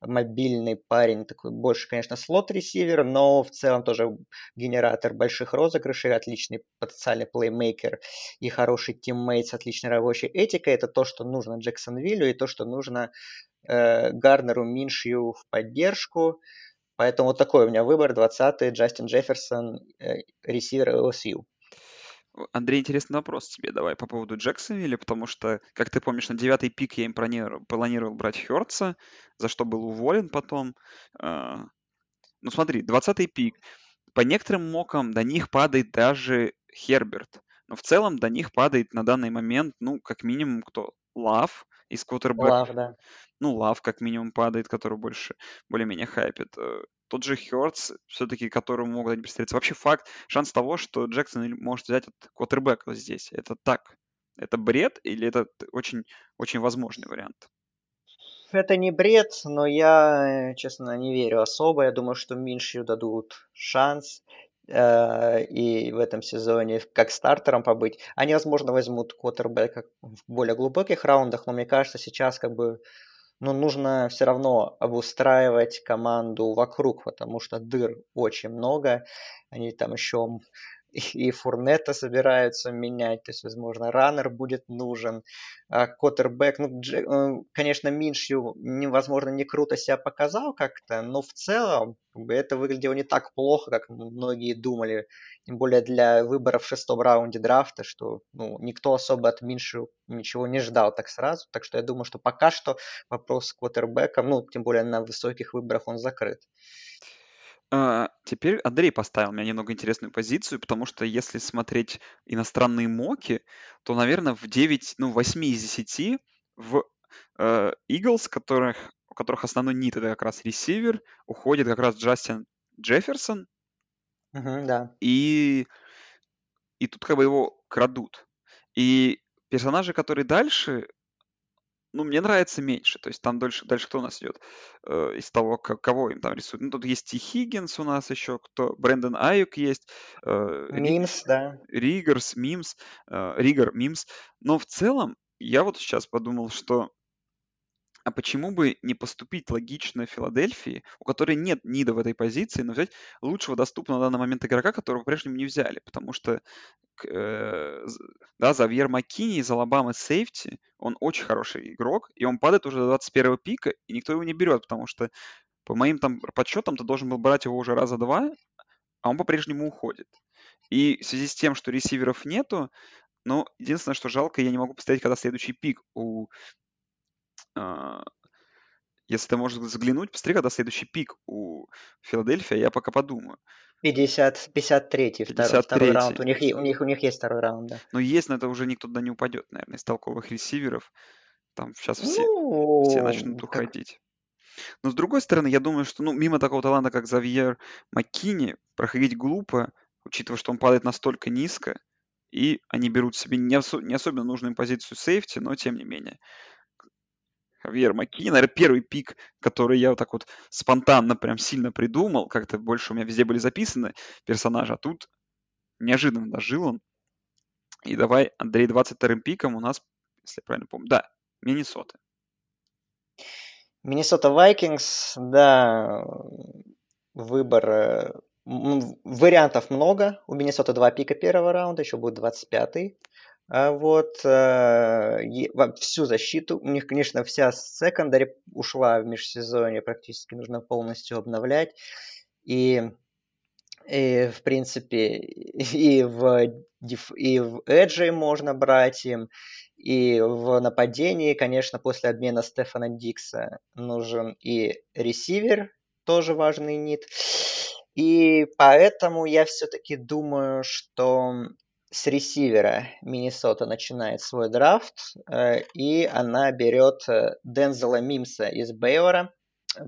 мобильный парень, такой больше, конечно, slot-ресивер, но в целом тоже генератор больших розыгрышей, отличный потенциальный плеймейкер и хороший teammate с отличной рабочей этикой. Это то, что нужно Джексонвиллю и то, что нужно э, Гарнеру Миншью в поддержку. Поэтому вот такой у меня выбор, 20-й, Джастин Джефферсон, э, ресивер LSU. Андрей, интересный вопрос тебе давай по поводу Джексонвилля, потому что, как ты помнишь, на девятый пик я им планировал, планировал брать Хёртса, за что был уволен потом. А, ну смотри, двадцатый пик. По некоторым мокам до них падает даже Херберт. Но в целом до них падает на данный момент, ну, как минимум, кто? Лав из квотербека. Лав, да. Ну, Лав как минимум падает, который больше более-менее хайпит. Э, тот же Хёртс, все-таки которому могут они представиться. Вообще факт, шанс того, что Джексон может взять от квотербека здесь, это так? Это бред или это очень, очень возможный вариант? Это не бред, но я, честно, не верю особо. Я думаю, что Миншью дадут шанс э, и в этом сезоне как стартером побыть. Они, возможно, возьмут квотербека в более глубоких раундах, но мне кажется, сейчас как бы но нужно все равно обустраивать команду вокруг, потому что дыр очень много. Они там еще и Фурнета собираются менять, то есть, возможно, раннер будет нужен, а Коттербэк, ну, Дж... Э, конечно, Миншью, невозможно, не круто себя показал как-то, но в целом это выглядело не так плохо, как многие думали, тем более для выбора в шестом раунде драфта, что ну, никто особо от Миншью ничего не ждал так сразу, так что я думаю, что пока что вопрос с квотербеком, ну, тем более на высоких выборах он закрыт. А, теперь Андрей поставил меня немного интересную позицию, потому что если смотреть иностранные моки, то, наверное, в 9, ну, 8 из 10 в э, Eagles, которых, у которых основной нит это как раз ресивер, уходит как раз Джастин Джефферсон, Мгм, да. и, и тут как бы его крадут. И персонажи, которые дальше, ну, мне нравится меньше. То есть там дальше, дальше кто у нас идет э, из того, к- кого им там рисуют. Ну, тут есть Ти Хиггинс у нас еще, кто, Брэндон Аюк есть, э, Мимс, да. Ригерс, Мимс, э, Ригер, Мимс. Но в целом я вот сейчас подумал, что а почему бы не поступить логично Филадельфии, у которой нет нида в этой позиции, но взять лучшего доступного на данный момент игрока, которого по-прежнему не взяли, потому что э, да, Завьер Маккини из Алабамы сейфти, он очень хороший игрок, и он падает уже до 21 пика, и никто его не берет, потому что по моим там подсчетам ты должен был брать его уже раза два, а он по-прежнему уходит. И в связи с тем, что ресиверов нету, ну, единственное, что жалко, я не могу посмотреть, когда следующий пик у если ты можешь заглянуть, посмотри, когда следующий пик у Филадельфии, я пока подумаю. 50, 53 второй, второй раунд. У них, у, них, у них есть второй раунд, да. Но есть, но это уже никто туда не упадет, наверное, из толковых ресиверов. Там сейчас все, ну, все начнут как... уходить. Но с другой стороны, я думаю, что ну, мимо такого таланта, как Завьер Маккини, проходить глупо, учитывая, что он падает настолько низко, и они берут себе не, осо- не особенно нужную позицию сейфти, но тем не менее. Хавьер Маки, наверное, первый пик, который я вот так вот спонтанно прям сильно придумал, как-то больше у меня везде были записаны персонажи, а тут неожиданно дожил он. И давай, Андрей, 22-м пиком у нас, если я правильно помню, да, Миннесота. Миннесота Вайкингс, да, выбор э, вариантов много. У Миннесоты два пика первого раунда, еще будет 25-й. А вот э, всю защиту, у них, конечно, вся секондари ушла в межсезонье, практически нужно полностью обновлять. И, и в принципе, и в, и в Эджи можно брать им, и в нападении, конечно, после обмена Стефана Дикса нужен и ресивер, тоже важный нит. И поэтому я все-таки думаю, что с ресивера Миннесота начинает свой драфт, э, и она берет э, Дензела Мимса из Бейвора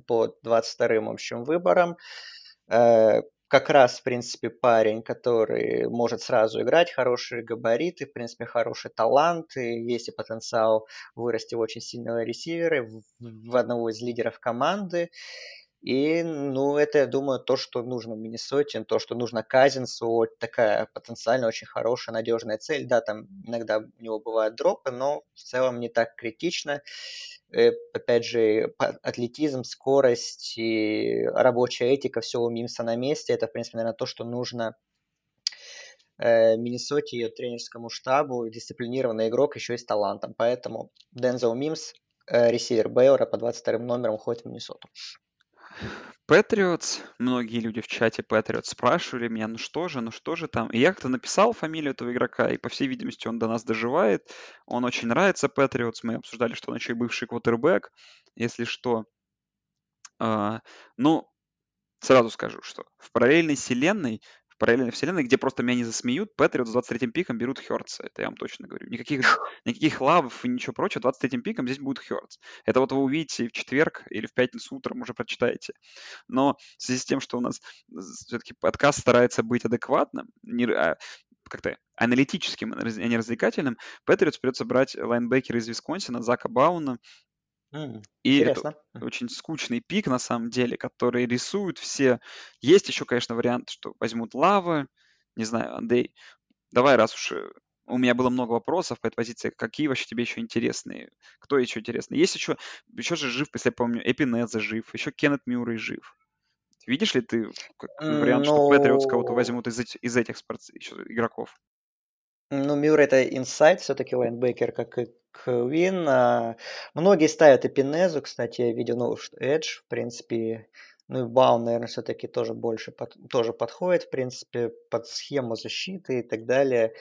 по 22-м общим выборам. Э, как раз, в принципе, парень, который может сразу играть, хорошие габариты, в принципе, хороший талант, и есть и потенциал вырасти в очень сильного ресивера, в одного из лидеров команды. И, ну, это, я думаю, то, что нужно Миннесоте, то, что нужно Казинсу, такая потенциально очень хорошая, надежная цель. Да, там иногда у него бывают дропы, но в целом не так критично. Э, опять же, атлетизм, скорость и рабочая этика, все у Мимса на месте. Это, в принципе, наверное, то, что нужно э, Миннесоте, ее тренерскому штабу, дисциплинированный игрок, еще и с талантом. Поэтому Дензел Мимс, э, ресивер Бейора по 22 номерам, уходит в Миннесоту. Патриотс, многие люди в чате Патриотс спрашивали меня, ну что же, ну что же там. И я как-то написал фамилию этого игрока, и по всей видимости он до нас доживает. Он очень нравится Патриотс, мы обсуждали, что он еще и бывший квотербек, если что. А, ну, сразу скажу, что в параллельной вселенной параллельной вселенной, где просто меня не засмеют, Патриот с 23-м пиком берут Хёртса. Это я вам точно говорю. Никаких, никаких лавов и ничего прочего. 23-м пиком здесь будет Хёртс. Это вот вы увидите в четверг или в пятницу утром уже прочитаете. Но в связи с тем, что у нас все-таки подкаст старается быть адекватным, не, а, как-то аналитическим, а не развлекательным, Патриотс придется брать лайнбекера из Висконсина, Зака Бауна, И интересно. это очень скучный пик, на самом деле, который рисуют все. Есть еще, конечно, вариант, что возьмут лавы. Не знаю, Андрей, давай, раз уж э, у меня было много вопросов по этой позиции, какие вообще тебе еще интересные? Кто еще интересный? Есть еще, еще же жив, если я помню, Эпинеза жив, еще Кеннет Мюррей жив. Видишь ли ты как вариант, что Патриотс кого-то ну возьмут из, из этих спорт... еще игроков? Ну, Мюр это инсайд все-таки лайнбекер, как и Квин. А, многие ставят Эпинезу, кстати, я видел, ну, Эдж, в принципе, ну и Баун, наверное, все-таки тоже больше под, тоже подходит, в принципе, под схему защиты и так далее.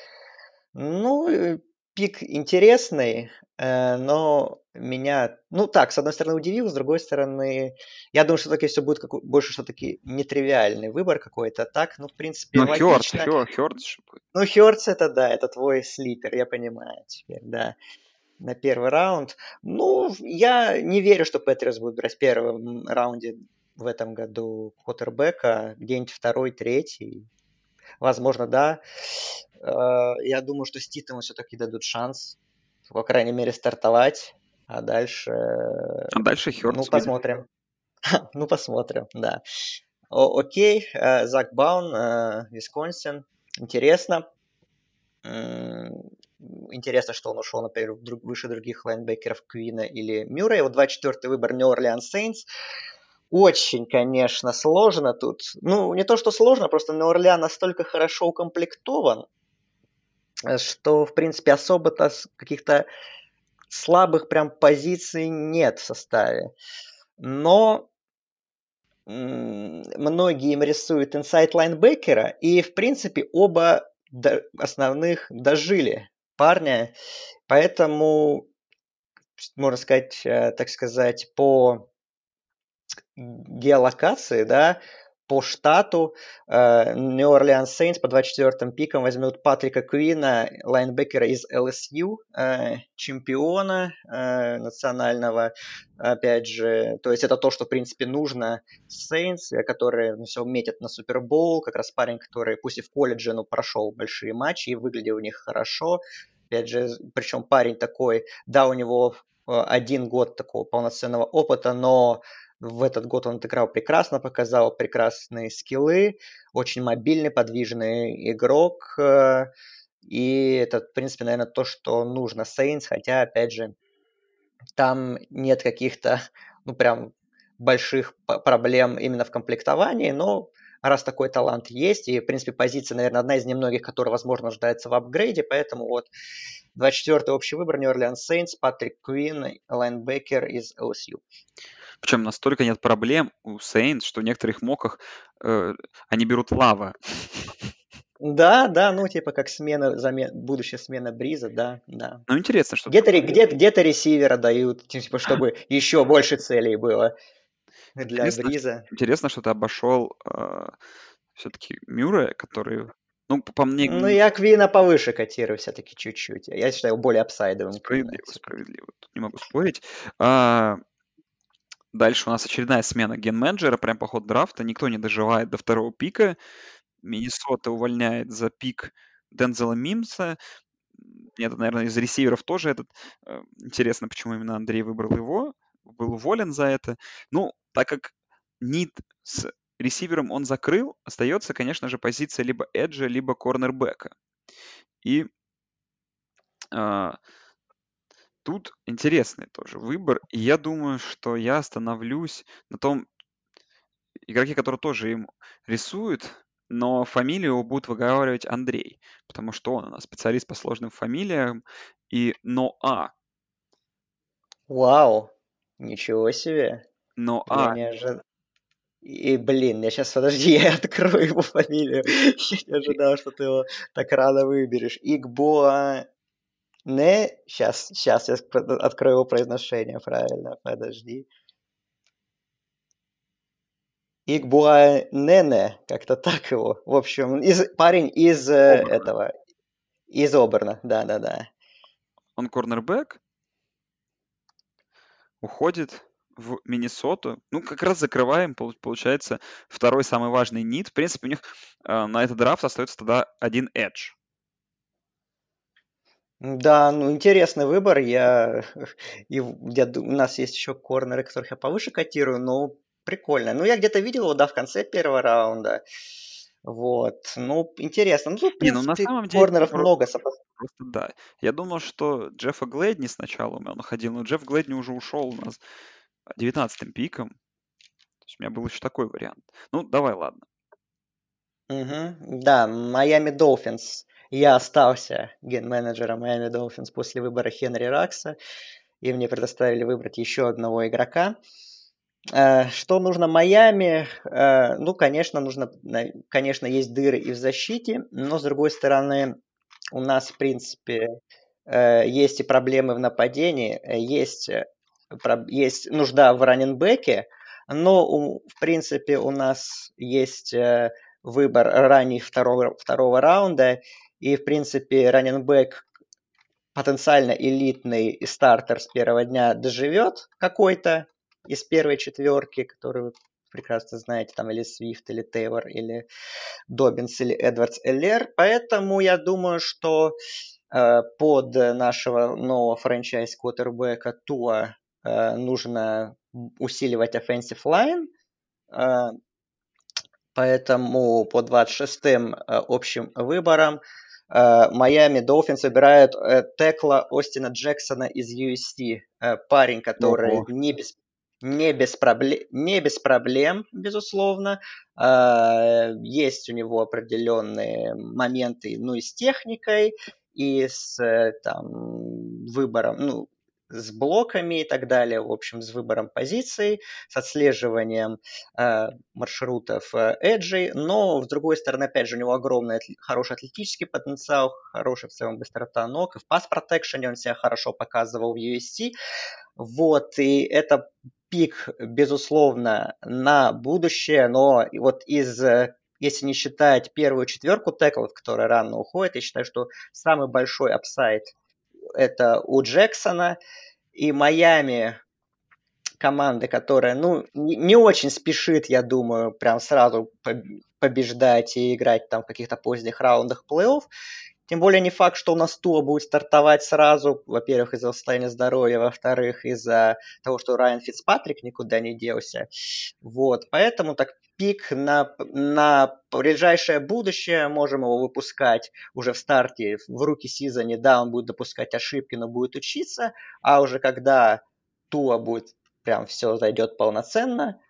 Ну, пик интересный, э, но меня, ну так, с одной стороны удивил, с другой стороны, я думаю, что таки все будет как, больше что-таки нетривиальный выбор какой-то, так, ну, в принципе, ну, логично. Хёрд, Хёрд, Ну, Хёрдс это, да, это твой слипер, я понимаю теперь, да, на первый раунд. Ну, я не верю, что Патриос будет брать в первом раунде в этом году Коттербека, где-нибудь второй, третий, возможно, да. Э, я думаю, что Ститому все-таки дадут шанс, по крайней мере, стартовать, а дальше... А дальше Хёртс. Ну, посмотрим. ну, посмотрим, да. О, окей, э, Зак Баун, э, Висконсин. Интересно. Интересно, что он ушел, например, выше других лайнбекеров Квина или Мюррея. Вот 24-й выбор New Orleans Saints. Очень, конечно, сложно тут. Ну, не то, что сложно, просто Нью-Орлеан настолько хорошо укомплектован, что, в принципе, особо-то каких-то слабых прям позиций нет в составе. Но многие им рисуют инсайт лайнбекера, и, в принципе, оба основных дожили парня. Поэтому, можно сказать, э, так сказать, по геолокации, да, по штату New Orleans Saints по 24-м пикам возьмут Патрика Куина, лайнбекера из LSU, э, чемпиона э, национального, опять же, то есть это то, что, в принципе, нужно Saints, которые ну, все метят на Супербол, как раз парень, который, пусть и в колледже, но прошел большие матчи и выглядел у них хорошо, опять же, причем парень такой, да, у него один год такого полноценного опыта, но в этот год он отыграл прекрасно, показал прекрасные скиллы, очень мобильный, подвижный игрок. Э, и это, в принципе, наверное, то, что нужно Saints, хотя, опять же, там нет каких-то, ну, прям больших проблем именно в комплектовании, но раз такой талант есть, и, в принципе, позиция, наверное, одна из немногих, которая, возможно, нуждается в апгрейде, поэтому вот 24-й общий выбор New Orleans Saints, Патрик Куин, лайнбекер из LSU. Причем настолько нет проблем у Saints, что в некоторых моках э, они берут лава. Да, да, ну типа как смена, замен, будущая смена Бриза, да, да. Ну интересно, что... Где-то, где, где-то ресивера дают, типа, чтобы еще больше целей было для интересно, Бриза. Интересно, что ты обошел э, все-таки Мюррея, который ну, по мне... Ну, я Квина повыше котирую все-таки чуть-чуть. Я считаю его более апсайдовым. Справедливо, справедливо. Тут не могу спорить. А, дальше у нас очередная смена ген-менеджера, прям по ходу драфта. Никто не доживает до второго пика. Миннесота увольняет за пик Дензела Мимса. Это, наверное, из ресиверов тоже этот. Э, интересно, почему именно Андрей выбрал его. Был уволен за это. Ну, так как Нид с ресивером он закрыл, остается, конечно же, позиция либо эджа, либо корнербека. И а, тут интересный тоже выбор. И я думаю, что я остановлюсь на том, игроки, которые тоже им рисуют, но фамилию его будут выговаривать Андрей, потому что он у нас специалист по сложным фамилиям. И Ноа. Вау, ничего себе. Не, ожи... И, блин, я сейчас, подожди, я открою его фамилию. Я не ожидал, что ты его так рано выберешь. Игбоа... Не, сейчас, сейчас я открою его произношение правильно, подожди. Игбуа Нене, как-то так его. В общем, из, парень из э, Оберна. этого, из Оберна, да-да-да. Он корнербэк, уходит в Миннесоту. Ну, как раз закрываем, получается, второй самый важный нит. В принципе, у них э, на этот драфт остается тогда один эдж. Да, ну интересный выбор. Я, и, я, у нас есть еще корнеры, которых я повыше котирую, но прикольно. Ну, я где-то видел его, да, в конце первого раунда. Вот, ну, интересно. Ну, тут, в принципе, Не, ну, на самом деле, корнеров просто, много. Просто да. Я думал, что Джеффа Глэдни сначала у меня находил, но Джефф Глэдни уже ушел у нас 19 пиком. То есть у меня был еще такой вариант. Ну, давай, ладно. Угу. Да, Майами Долфинс. Я остался ген-менеджером Майами Долфинс после выбора Хенри Ракса. И мне предоставили выбрать еще одного игрока. Э, что нужно Майами? Э, ну, конечно, нужно, конечно, есть дыры и в защите, но с другой стороны, у нас, в принципе, э, есть и проблемы в нападении, есть есть нужда в раненбеке, но, в принципе, у нас есть э, выбор ранний второго, второго раунда, и, в принципе, раненбек потенциально элитный стартер с первого дня доживет какой-то из первой четверки, который вы прекрасно знаете, там или Свифт, или Тейлор, или Добинс, или Эдвардс Эллер. Поэтому я думаю, что э, под нашего нового франчайз-квотербека Туа нужно усиливать offensive line, э, поэтому по 26-м э, общим выборам Майами Долфинс выбирают текла Остина Джексона из USC, парень, который не без, не, без проблем, не без проблем, безусловно. Есть у него определенные моменты, ну и с техникой, и с там, выбором, ну, с блоками и так далее, в общем, с выбором позиций, с отслеживанием э, маршрутов э, но, с другой стороны, опять же, у него огромный, хороший атлетический потенциал, хорошая в целом быстрота ног, и в пас протекшене он себя хорошо показывал в USC, вот, и это пик, безусловно, на будущее, но вот из если не считать первую четверку теклов, которые рано уходят, я считаю, что самый большой upside это у Джексона и Майами команды, которая, ну, не очень спешит, я думаю, прям сразу побеждать и играть там в каких-то поздних раундах плей-офф. Тем более не факт, что у нас Туа будет стартовать сразу. Во-первых, из-за состояния здоровья, во-вторых, из-за того, что Райан Фицпатрик никуда не делся. Вот, поэтому так пик на, на ближайшее будущее, можем его выпускать уже в старте, в руки сезоне, да, он будет допускать ошибки, но будет учиться, а уже когда Туа будет прям все зайдет полноценно,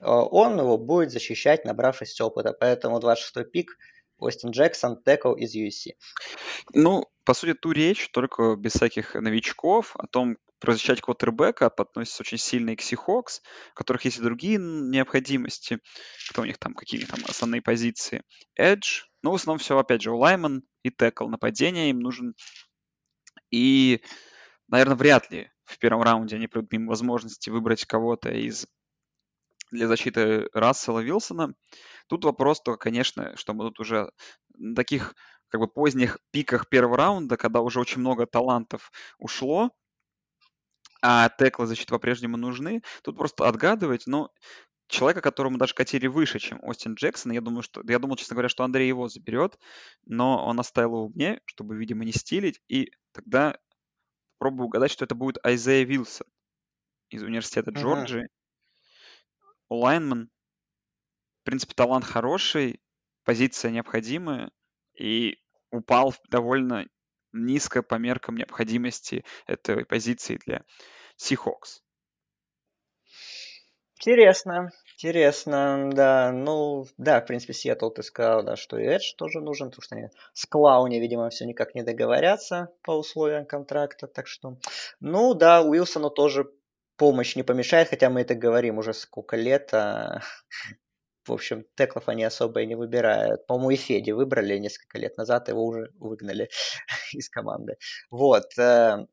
э, он его будет защищать, набравшись опыта. Поэтому 26-й пик Остин Джексон, текл из USC. Ну, по сути, ту речь, только без всяких новичков, о том, защищать квотербека относится очень сильно и к Seahawks, у которых есть и другие необходимости. Кто у них там, какие там основные позиции? Edge. Ну, в основном все, опять же, у Лайман и текл. Нападение им нужен. И, наверное, вряд ли в первом раунде они придут мимо возможности выбрать кого-то из для защиты Рассела Вилсона. Тут вопрос только, конечно, что мы тут уже на таких как бы поздних пиках первого раунда, когда уже очень много талантов ушло, а теклы защиты по-прежнему нужны. Тут просто отгадывать, но человека, которому даже катили выше, чем Остин Джексон, я думаю, что... Я думал, честно говоря, что Андрей его заберет, но он оставил его мне, чтобы, видимо, не стилить, и тогда пробую угадать, что это будет Айзея Вилсон из университета Джорджии. Uh-huh. Лайнман. В принципе, талант хороший, позиция необходимая, и упал довольно низко по меркам необходимости этой позиции для Seahawks. Интересно, интересно, да. Ну, да, в принципе, Сиэтл ты сказал, да, что и Эдж тоже нужен, потому что они с Клауни, видимо, все никак не договорятся по условиям контракта, так что... Ну, да, Уилсону тоже помощь не помешает, хотя мы это говорим уже сколько лет, а в общем, теклов они особо и не выбирают. По-моему, и Феди выбрали несколько лет назад, его уже выгнали из команды. Вот. Э,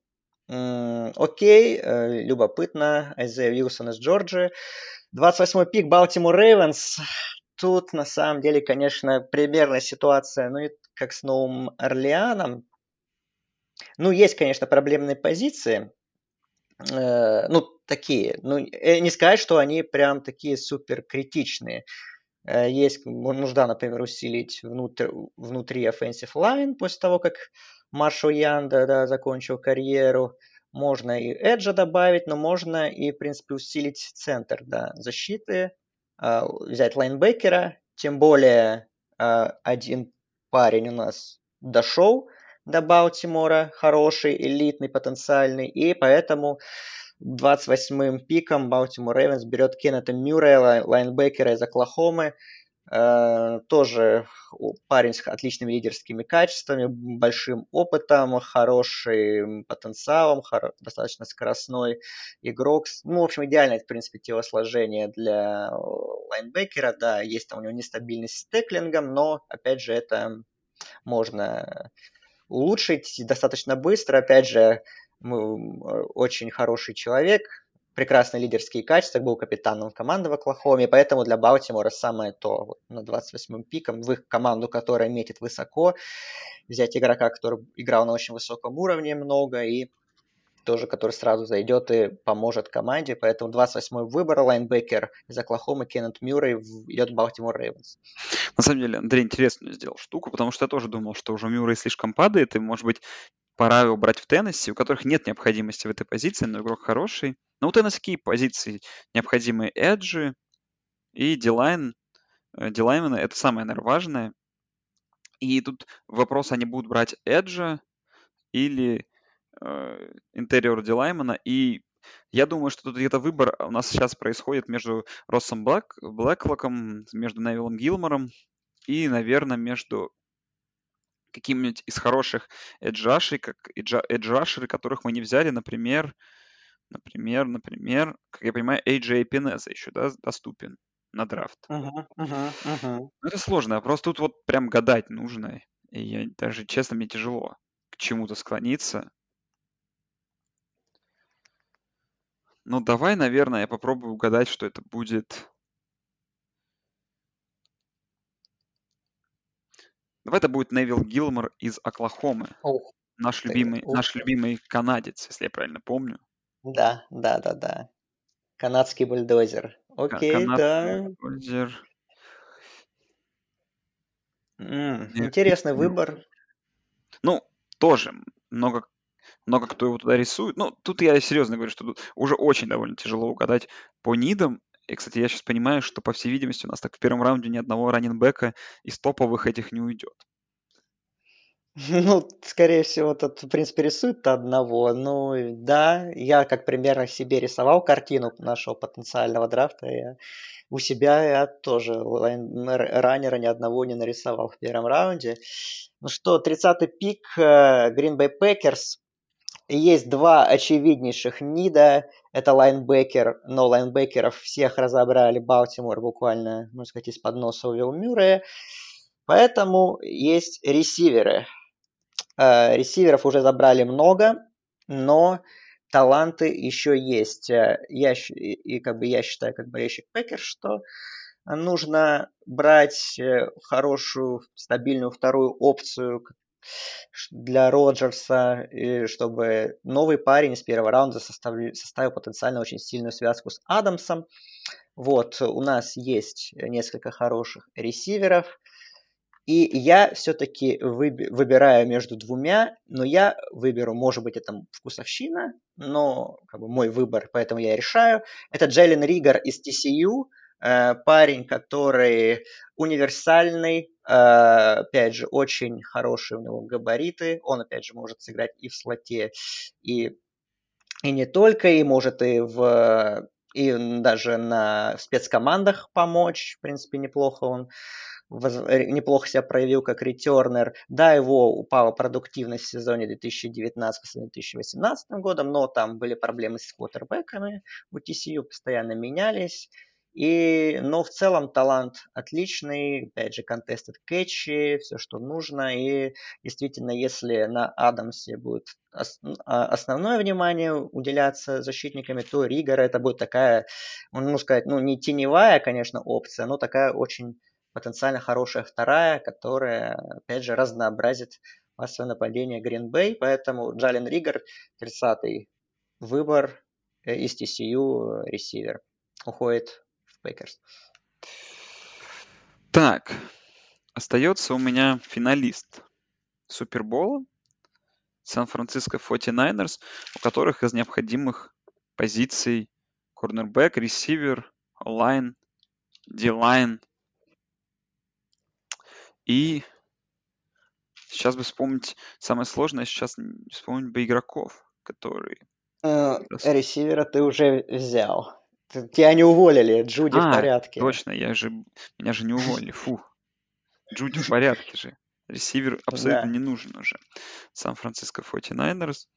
окей, э, любопытно. Айзея Вилсон из Джорджии. 28-й пик Балтимор Рейвенс. Тут, на самом деле, конечно, примерная ситуация, ну, как с Новым Орлеаном. Ну, есть, конечно, проблемные позиции, э, ну, такие. Ну, э, не сказать, что они прям такие супер критичные. Э, есть нужда, например, усилить внутри, внутри offensive line после того, как Маршал Янда да, закончил карьеру. Можно и Эджа добавить, но можно и, в принципе, усилить центр да, защиты, э, взять лайнбекера. Тем более один парень у нас дошел до Балтимора, хороший, элитный, потенциальный, и поэтому 28-м пиком Балтимор Рейвенс берет Кеннета Мюррея, лайнбекера из Оклахомы. Э, тоже парень с отличными лидерскими качествами, большим опытом, хорошим потенциалом, хоро- достаточно скоростной игрок. Ну, в общем, идеальное, в принципе, телосложение для лайнбекера. Да, есть там у него нестабильность с теклингом, но, опять же, это можно улучшить достаточно быстро. Опять же, очень хороший человек, прекрасные лидерские качества, был капитаном команды в Оклахоме, поэтому для Балтимора самое то. Вот на 28-м пиком в их команду, которая метит высоко, взять игрока, который играл на очень высоком уровне много и тоже, который сразу зайдет и поможет команде. Поэтому 28-й выбор, лайнбекер из Оклахомы, Кеннет Мюррей идет в Балтимор Рейвенс. На самом деле, Андрей интересную сделал штуку, потому что я тоже думал, что уже Мюррей слишком падает, и, может быть, пора его брать в Теннесси, у которых нет необходимости в этой позиции, но игрок хороший. Но у Теннесси какие позиции необходимые? Эджи и Дилайн. Э, Дилаймена — это самое, наверное, важное. И тут вопрос, они будут брать Эджа или интерьер Дилаймена. И я думаю, что тут где-то выбор у нас сейчас происходит между Россом Блэк, Блэклоком, между Невилом Гилмором и, наверное, между каким-нибудь из хороших эджашей, как эджашеры, которых мы не взяли, например, например, например, как я понимаю, AJ Пинеза еще да, доступен на драфт. Uh-huh, uh-huh, uh-huh. Это сложно, а просто тут вот прям гадать нужно. И я, даже, честно, мне тяжело к чему-то склониться. Ну, давай, наверное, я попробую угадать, что это будет Давай это будет Невил Гилмор из Оклахомы. Ух, Наш любимый, ух. наш любимый канадец, если я правильно помню. Да, да, да, да. Канадский бульдозер. Окей, да. Бульдозер. М, Интересный выбор. Ну, тоже много много кто его туда рисует. Ну, тут я серьезно говорю, что тут уже очень довольно тяжело угадать по нидам. И, кстати, я сейчас понимаю, что, по всей видимости, у нас так в первом раунде ни одного раненбека из топовых этих не уйдет. Ну, скорее всего, тут, в принципе, рисует одного. Ну, да, я как примерно себе рисовал картину нашего потенциального драфта. Я у себя я тоже раннера ни одного не нарисовал в первом раунде. Ну что, 30-й пик э, Green Bay Packers. Есть два очевиднейших нида. Это лайнбекер, но лайнбекеров всех разобрали. Балтимор буквально, можно сказать, из-под носа увел Мюррея. Поэтому есть ресиверы. Э, ресиверов уже забрали много, но таланты еще есть. Э, я, и как бы я считаю, как болельщик Пекер, что нужно брать э, хорошую, стабильную вторую опцию для Роджерса, чтобы новый парень с первого раунда составил, составил потенциально очень сильную связку с Адамсом. Вот, у нас есть несколько хороших ресиверов. И я все-таки выбираю между двумя, но я выберу, может быть, это вкусовщина, но как бы мой выбор, поэтому я решаю. Это Джейлен Ригар из TCU, э, парень, который универсальный, э, опять же, очень хорошие у него габариты, он, опять же, может сыграть и в слоте, и, и не только, и может и в и даже на спецкомандах помочь, в принципе, неплохо он Э, неплохо себя проявил как ретернер. Да, его упала продуктивность в сезоне 2019-2018 годом, но там были проблемы с квотербеками. У TCU постоянно менялись. И, но в целом талант отличный, опять же, контесты кетчи, все, что нужно. И действительно, если на Адамсе будет а, основное внимание уделяться защитниками, то Ригора это будет такая, можно сказать, ну не теневая, конечно, опция, но такая очень потенциально хорошая вторая, которая, опять же, разнообразит массовое нападение Bay. Поэтому Джален Ригар, 30-й выбор э, из TCU ресивер, уходит Пейкерс. Так, остается у меня финалист Супербола, Сан-Франциско 49ers, у которых из необходимых позиций корнербэк, ресивер, лайн, дилайн и сейчас бы вспомнить, самое сложное сейчас вспомнить бы игроков, которые... Э, ресивера ты уже взял. Тебя не уволили, Джуди а, в порядке. точно, я же, меня же не уволили, фу. Джуди в порядке же. Ресивер абсолютно да. не нужен уже. Сан-Франциско 49ers.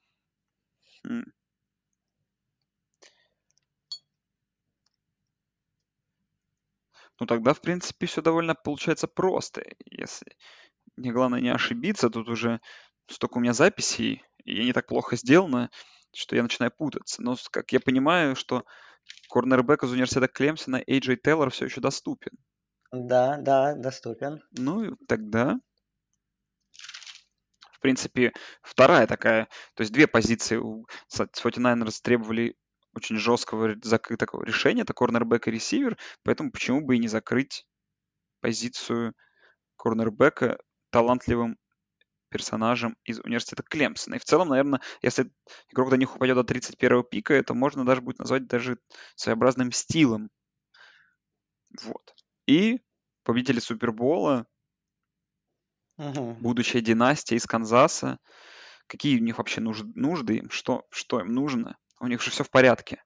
ну тогда, в принципе, все довольно получается просто. Если мне главное не ошибиться, тут уже столько у меня записей, и не так плохо сделано, что я начинаю путаться. Но, как я понимаю, что корнербэк из университета Клемсона Эйджей Тейлор все еще доступен. Да, да, доступен. Ну, тогда в принципе, вторая такая, то есть две позиции у 49ers требовали очень жесткого такого решения, это корнербэк и ресивер, поэтому почему бы и не закрыть позицию корнербэка талантливым персонажем из университета Клемсона. И в целом, наверное, если игрок до них упадет до 31 пика, это можно даже будет назвать даже своеобразным стилом. Вот. И победители Супербола, угу. будущая династия из Канзаса, какие у них вообще нужды, что, что им нужно? У них же все в порядке.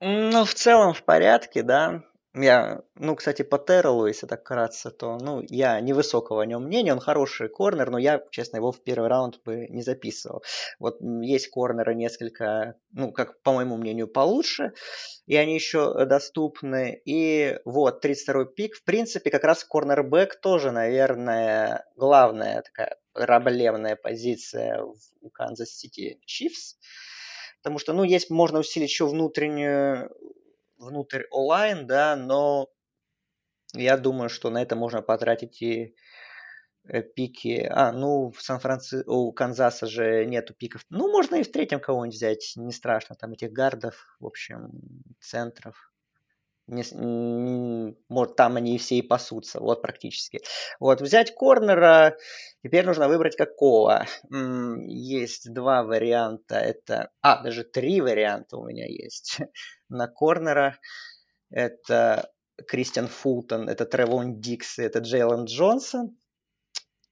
Ну, в целом в порядке, да. Я, ну, кстати, по Террелу, если так кратко, то, ну, я невысокого о нем мнения, он хороший корнер, но я, честно, его в первый раунд бы не записывал. Вот есть корнеры несколько, ну, как, по моему мнению, получше, и они еще доступны. И вот, 32-й пик, в принципе, как раз корнербэк тоже, наверное, главная такая проблемная позиция у Канзас Сити Чифс. Потому что, ну, есть, можно усилить еще внутреннюю, внутрь онлайн, да, но я думаю, что на это можно потратить и э, пики. А, ну, в Сан-Франциско, у Канзаса же нету пиков. Ну, можно и в третьем кого-нибудь взять, не страшно. Там этих гардов, в общем, центров. Не, может, там они все и пасутся, вот практически. Вот, взять корнера, теперь нужно выбрать какого. Есть два варианта, это... А, даже три варианта у меня есть на корнера. Это Кристиан Фултон, это Тревон Дикс, это Джейлон Джонсон.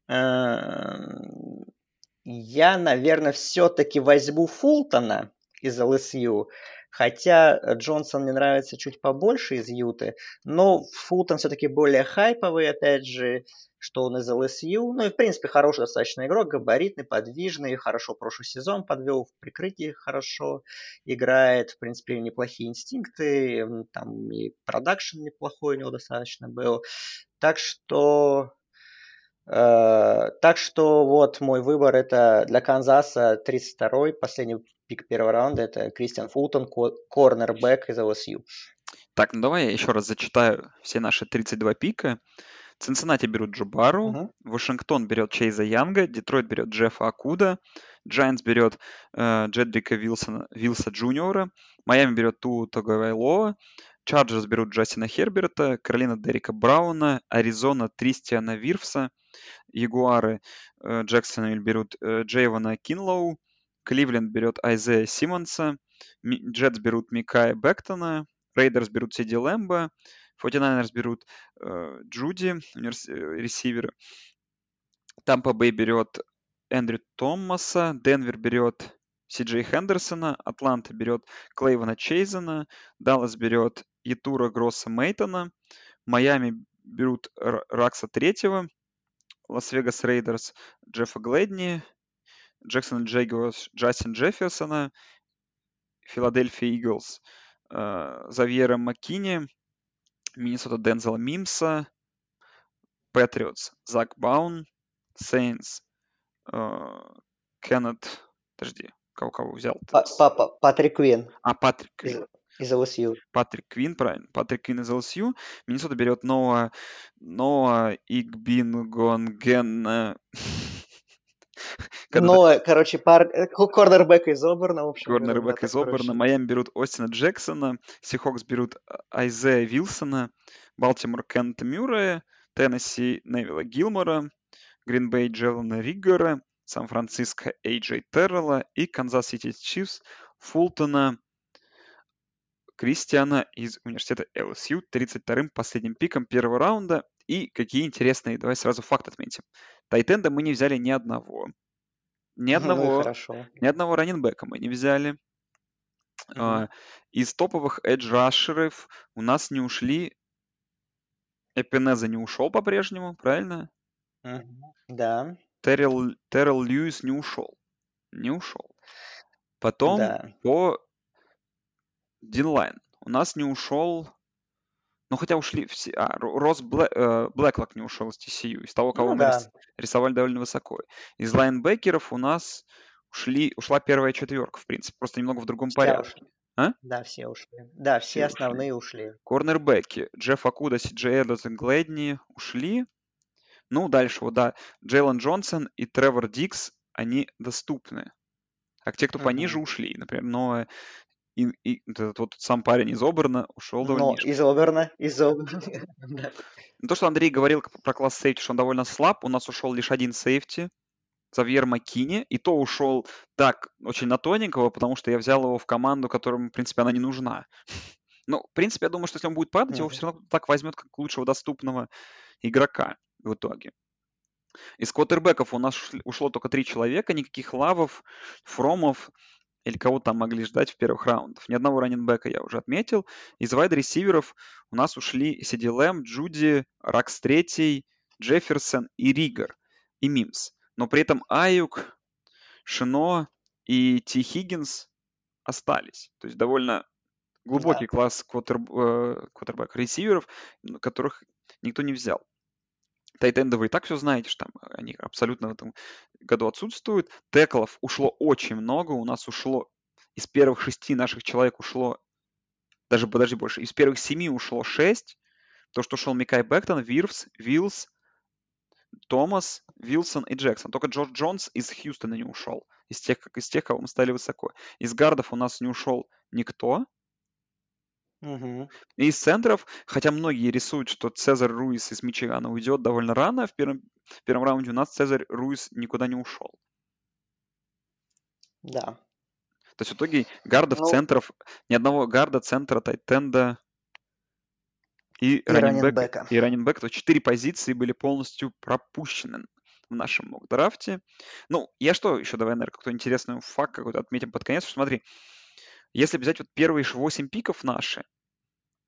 Эм, я, наверное, все-таки возьму Фултона из ЛСЮ, Хотя Джонсон мне нравится чуть побольше из Юты, но Фултон все-таки более хайповый, опять же, что он из ЛСЮ. Ну и, в принципе, хороший достаточно игрок, габаритный, подвижный, хорошо прошлый сезон подвел, в прикрытии хорошо играет, в принципе, неплохие инстинкты, там и production неплохой у него достаточно был. Так что Э, так что вот мой выбор это для Канзаса 32-й, последний пик первого раунда, это Кристиан Фултон, корнербэк из LSU. Так, ну давай я еще раз зачитаю все наши 32 пика. Цинциннати берут Джо Барроу, угу. Вашингтон берет Чейза Янга, Детройт берет Джеффа Окуда, Джайнс берет э, Джедрика Вилсона, Вилса Джуниора, Майами берет Туа Таговайлоа, Чарджерс берут Джастина Херберта, Каролина Дерека Брауна, Аризона Тристиана Вирфса, Ягуары э, Джексонвиль берут э, Джейвана Кинлоу, Кливленд берет Айзея Симмонса, Джетс берут Микая Бектона, Рейдерс берут Сиди Лэмба, 49ers берут э, Джуди, ресивер. Тампа Бэй берет Эндрю Томаса, Денвер берет Си Джей Хендерсона, Атланта берет Клейвана Чейзена, Даллас берет Ятура Гросса Мейтона, Майами берут Раггса Третьего, Лас-Вегас Рейдерс Джеффа Глэдни, Джексонвилл Джагуарс Джастин Джефферсона, Филадельфия Иглс э, Завьера Маккини, Миннесота Дензела Мимса, Патриотс Зак Баун, Сейнс э, Кеннет, подожди, кого кого взял? Папа, Патрик Квин. А, Патрик. Из LSU. Патрик Квин, правильно. Патрик Квин из LSU. Миннесота берет Ноа, Ноа Игбиногене. Ноа, короче, пар... Э, корнербэк из Оберна, в общем. Корнербэк из Оберна. Майами берут Остина Джексона. Сихокс берут а, Айзея Вилсона. Балтимор Кеннета Мюррея. Теннесси Невилла Галлимора. Гринбей Джейлена Рейгора. Сан-Франциско Эйджей Террелла и Канзас-Сити Чифс Фултона Кристиана из университета LSU 32-м последним пиком первого раунда. И какие интересные, давай сразу факт отметим. Тайт-энда мы не взяли ни одного. Ни одного, ну, ни одного раннинбека мы не взяли. А, из топовых edge rusher ов у нас не ушли Эпинеза не ушел по-прежнему, правильно? Угу. Да. Террел, Террел Льюис не ушел. Не ушел. Потом да. по D-line. У нас не ушел... Ну, хотя ушли все... А, Рос Блэ... э, Блэклок не ушел из TCU, из того, кого ну, мы да. рисовали довольно высоко. Из лайнбекеров у нас ушли, ушла первая четверка, в принципе, просто немного в другом все порядке. Ушли. А? Да, все ушли. Да, все, все основные ушли. ушли. Корнербеки. Джефф Акуда, Си Джей Эддерсон, Глэдни ушли. Ну, дальше вот, да, Джейлон Джонсон и Тревор Дикс, они доступны. А те, кто пониже, ушли. Например, но и, и этот вот сам парень из Оберна ушел довольно Но низко. из Оберна, из Оберна. То, что Андрей говорил про класс сейфти, что он довольно слаб, у нас ушел лишь один сейфти, Завьер Маккини, и то ушел так, очень на тоненького, потому что я взял его в команду, которому, в принципе, она не нужна. Ну, в принципе, я думаю, что если он будет падать, его все равно так возьмет как лучшего доступного игрока в итоге. Из квотербеков у нас ушло только три человека, никаких лавов, фромов, или кого там могли ждать в первых раундах. Ни одного раненбека я уже отметил. Из вайд-ресиверов у нас ушли Сиди Лэм, Джуди, Ракс Третий, Джефферсон и Ригер, и Мимс. Но при этом Аюк, Шино и Ти Хиггинс остались. То есть довольно глубокий да. класс э, квотербек ресиверов, которых никто не взял. Тайтенды вы и так все знаете, что там они абсолютно в этом году отсутствуют. Теклов ушло очень много. У нас ушло из первых шести наших человек ушло, даже подожди больше, из первых семи ушло шесть. То, что ушел Микай Бэктон, Вирвс, Вилс, Томас, Вилсон и Джексон. Только Джордж Джонс из Хьюстона не ушел. Из тех, из тех, кого мы стали высоко. Из гардов у нас не ушел никто. Мгм. Из центров, хотя многие рисуют, что Цезарь Руис из Мичигана уйдет довольно рано, в первом, в первом раунде у нас Цезарь Руис никуда не ушел. Да. То есть в итоге гардов, Ну, центров, ни одного гарда, центра, тайтенда и и раненбека. раненбека. И раненбека, то четыре позиции были полностью пропущены в нашем мок-драфте. Ну, я что еще, давай, наверное, какой-то интересный факт какой-то отметим под конец. Смотри, если взять вот первые 8 пиков наши,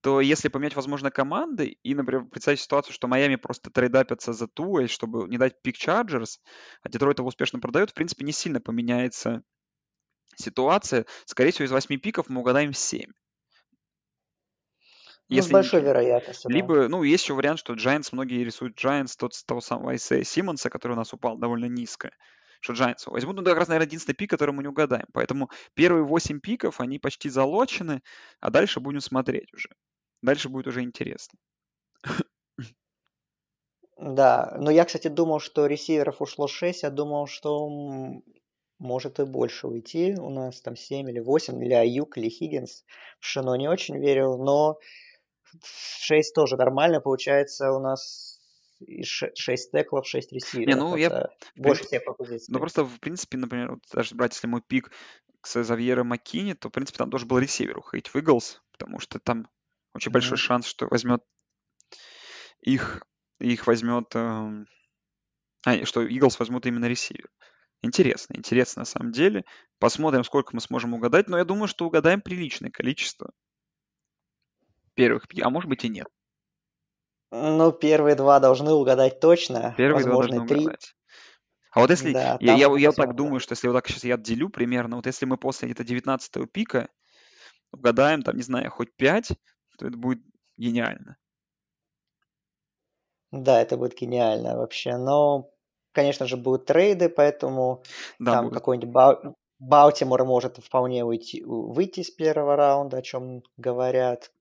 то если поменять, возможно, команды и, например, представить ситуацию, что Майами просто трейдапятся за Туэй, чтобы не дать пик Чарджерс, а Детройт его успешно продает, в принципе, не сильно поменяется ситуация. Скорее всего, из 8 пиков мы угадаем 7. Ну, с Если большой ничего. вероятностью, да. Либо, ну, есть еще вариант, что Giants, многие рисуют Giants, тот, того самого Айсея Симмонса, который у нас упал довольно низко, что Giants его возьмут. Ну, это как раз, наверное, единственный пик, который мы не угадаем. Поэтому первые 8 пиков, они почти залочены, а дальше будем смотреть уже. Дальше будет уже интересно. Да, но я, кстати, думал, что ресиверов ушло 6, я думал, что может и больше уйти. У нас там 7 или 8, или Аюк, или Хиггинс. В Шино не очень верил, но 6 тоже нормально. Получается, у нас 6 теклов, 6 ресиверов. Не, ну, я, Это в больше всех по позиции. ну, просто, в принципе, например, вот даже брать, если мой пик с Завьера Маккини, то, в принципе, там тоже был ресивер уходить в Иглс, потому что там очень большой Мгм. шанс, что возьмет их, их возьмет, эм, а, что Иглс возьмут именно ресивер. Интересно, интересно на самом деле. Посмотрим, сколько мы сможем угадать, но я думаю, что угадаем приличное количество первых а может быть и нет. Ну, первые два должны угадать точно, Первые два возможно, должны и три. угадать. А вот если, Да, я, я, я так думаю, что если вот так сейчас я отделю примерно, вот если мы после где-то 19 пика угадаем, там, не знаю, хоть 5, то это будет гениально. Да, это будет гениально вообще. Но, конечно же, будут трейды, поэтому Да, там будет. какой-нибудь Бау- Балтимор может вполне уйти, выйти с первого раунда, о чем говорят.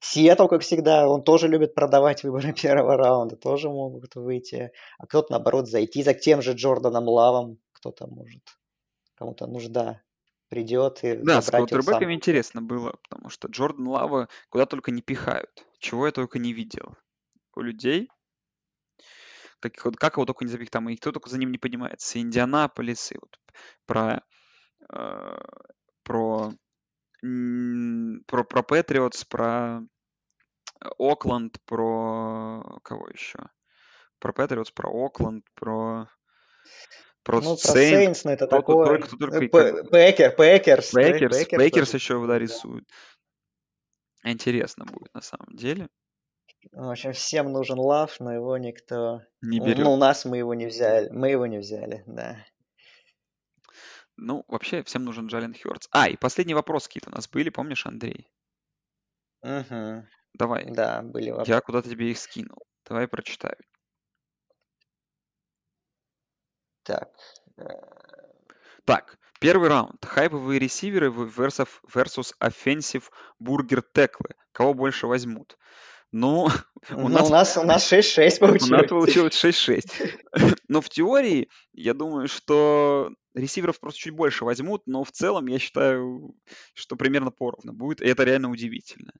Сиэтл, как всегда, он тоже любит продавать выборы первого раунда, тоже могут выйти. А кто-то, наоборот, зайти за тем же Джорданом Лавом. Кто-то может, кому-то нужда придет и Да, с квотербеками интересно было, потому что Джордан Лава куда только не пихают. Чего я только не видел у людей. Как, вот, как его только не запих там, и кто только за ним не поднимается. Индианаполис, и вот про, э, про, про, про Патриотс, про Окленд, про кого еще? Про Патриотс, про Окленд, про про Ну, Сейнс, ну это кто, такое. только, только П- Пекер, Пекерс, Пек- Пекерс, Пекерс Пекерс еще да. рисуют. Интересно будет на самом деле. В общем, всем нужен лав, но его никто... Не Ну, берет. у нас мы его не взяли. Мы его не взяли, да. Ну, вообще, всем нужен Джален Хёртс. А, и последний вопрос какие-то у нас были, помнишь, Андрей? Мгм. Давай, Да, были я вопросы. куда-то тебе их скинул. Давай прочитаю. Так. э, Так, первый раунд. Хайповые ресиверы versus, versus offensive бургер теклы. Кого больше возьмут? Ну, у Ну, нас, у нас, у нас 6-6 у нас получилось. получилось 6-6. Но в теории, я думаю, что ресиверов просто чуть больше возьмут, но в целом я считаю, что примерно поровну будет. И это реально удивительно.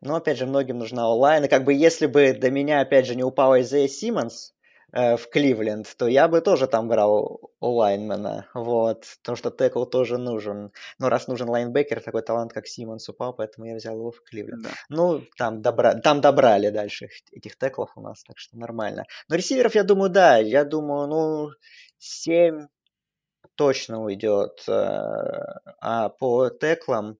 Но, опять же, многим нужна онлайн. И как бы если бы до меня, опять же, не упал Изея Симмонс в Кливленд, то я бы тоже там брал онлайнмена. Вот. Потому что текл тоже нужен. Но раз нужен лайнбекер, такой талант, как Симмонс упал, поэтому я взял его в Кливленд. Да. Ну, там, добра... там добрали дальше их- этих теклов у нас, так что нормально. Но ресиверов, я думаю, да. Я думаю, ну, 7 точно уйдет. э, А по теклам,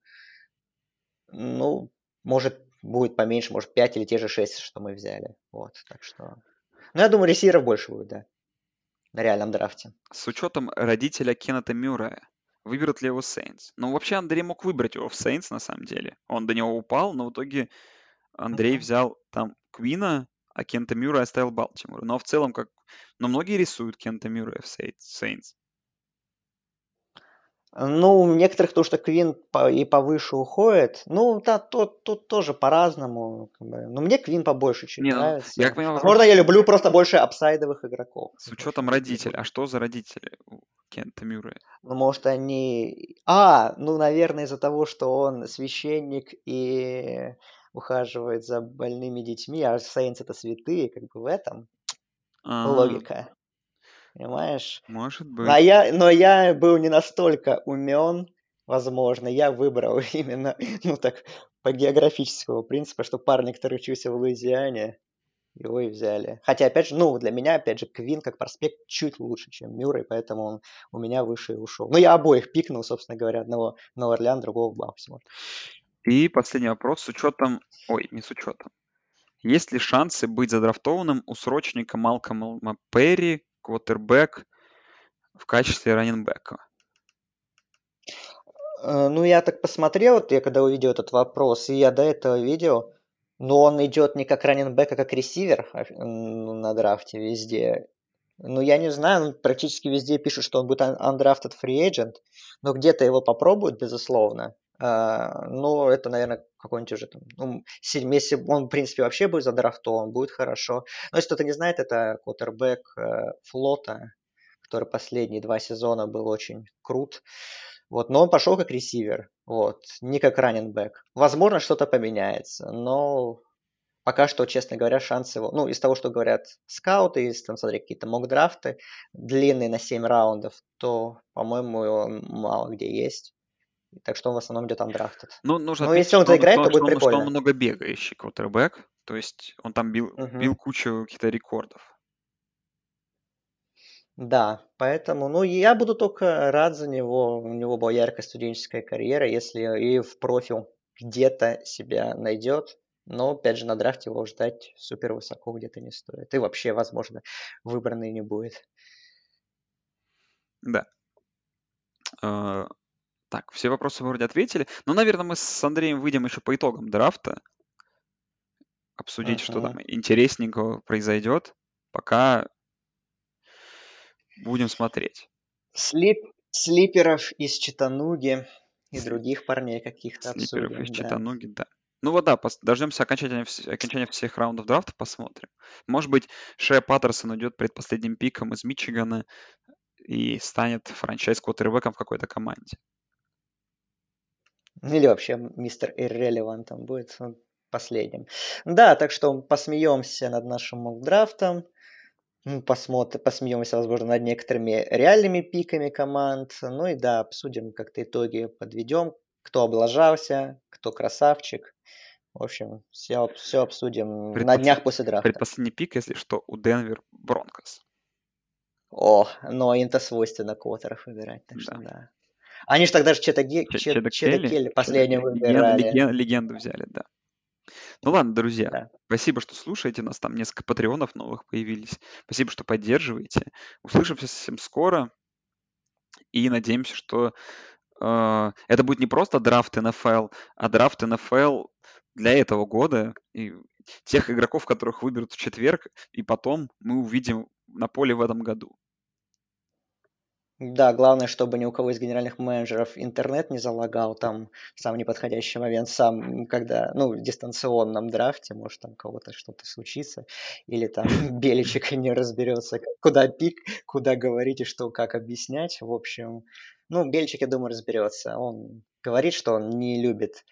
ну, может, будет поменьше, может, 5 или те же 6, что мы взяли. Вот, так что... Ну, я думаю, ресиверов больше будет, да. На реальном драфте. С учетом родителя Кеннета Мюррея, выберут ли его Сейнс? Ну, вообще Андрей мог выбрать его в Сейнс, на самом деле. Он до него упал, но в итоге Андрей Мгм. взял там Квина, а Кента Мюррея оставил Балтимор. Но в целом, как... Но многие рисуют Кента Мюррея в Сейнс. Ну, у некоторых то, что Квин по, и повыше уходит. Ну, да, тут, тут тоже по-разному. Но мне Квин побольше чуть Не, ну, нравится. Я понимаю, Возможно, я люблю просто больше апсайдовых игроков. С учетом родителей. А что за родители у Кента Мюррея? Ну, может, они... А, ну, наверное, из-за того, что он священник и ухаживает за больными детьми, а Сейнс это святые, как бы в этом А-а-а. логика. Понимаешь? Может быть. А я, но я был не настолько умен, возможно. Я выбрал именно, ну так, по географическому принципу, что парни, который учился в Луизиане, его и взяли. Хотя, опять же, ну, для меня, опять же, Квин как проспект чуть лучше, чем Мюррей, поэтому он у меня выше ушел. Ну, я обоих пикнул, собственно говоря, одного на Орлеан, другого в Балтимор. И последний вопрос с учетом... Ой, не с учетом. Есть ли шансы быть задрафтованным у срочника Малкома Перри, квотербек в качестве раненбека? Э, ну, я так посмотрел, вот я когда увидел этот вопрос, и я до этого видел, но он идет не как раненбек, а как ресивер а, ну, на драфте везде. Ну, я не знаю, ну, практически везде пишут, что он будет undrafted free agent, но где-то его попробуют, безусловно. Uh, но это, наверное, какой-нибудь уже там, ну, если он, в принципе, вообще будет задрафтован, будет хорошо. Но если кто-то не знает, это квотербек э, флота, который последние два сезона был очень крут. Вот, но он пошел как ресивер, вот, не как раненбэк. Возможно, что-то поменяется, но пока что, честно говоря, шансы его, ну, из того, что говорят скауты, из, там, смотри, какие-то мок-драфты, длинные на 7 раундов, то, по-моему, он мало где есть. Так что он в основном идет андрафтед. Ну, нужно Но если он заиграет, то, то будет что прикольно. Что он много бегающий квотербек, то есть он там бил, угу. бил кучу каких-то рекордов. Да, поэтому, ну, я буду только рад за него. У него была яркая студенческая карьера, если и в профил где-то себя найдет. Но, опять же, на драфте его ждать супер высоко где-то не стоит. И вообще, возможно, выбранный не будет. Да. Так, все вопросы вроде ответили. Но, наверное, мы с Андреем выйдем еще по итогам драфта. Обсудить, uh-huh. что там интересненького произойдет. Пока будем смотреть. Слип, слиперов из Читануги и других парней каких-то Слиперов обсудим. из да. Читануги, да. Ну вот да, дождемся окончания, окончания всех раундов драфта, посмотрим. Может быть, Шея Паттерсон уйдет предпоследним пиком из Мичигана и станет франчайз-квотербеком в какой-то команде. Или вообще мистер Irrelevant там будет последним. Да, так что посмеемся над нашим мокдрафтом. Посмотрим, посмеемся, возможно, над некоторыми реальными пиками команд. Ну и да, обсудим как-то итоги, подведем, кто облажался, кто красавчик. В общем, все, все обсудим Предпос... на днях после драфта. Предпоследний пик, если что, у Денвер Бронкос. О, но им-то свойственно квотеров выбирать, так да. что да. Они же тогда же Чеда Келли последнего выбирали. Легенду, легенду взяли, да. Ну ладно, друзья, да. спасибо, что слушаете нас. Там несколько патреонов новых появились. Спасибо, что поддерживаете. Услышимся совсем скоро. И надеемся, что э, это будет не просто драфт НФЛ, а драфт НФЛ для этого года. И тех игроков, которых выберут в четверг, и потом мы увидим на поле в этом году. Да, главное, чтобы ни у кого из генеральных менеджеров интернет не залагал там в самый неподходящий момент, сам, когда, ну, в дистанционном драфте, может, там кого-то что-то случится, или там Беличек не разберется, куда пик, куда говорить и что, как объяснять. В общем, ну, Беличек, я думаю, разберется. Он говорит, что он не любит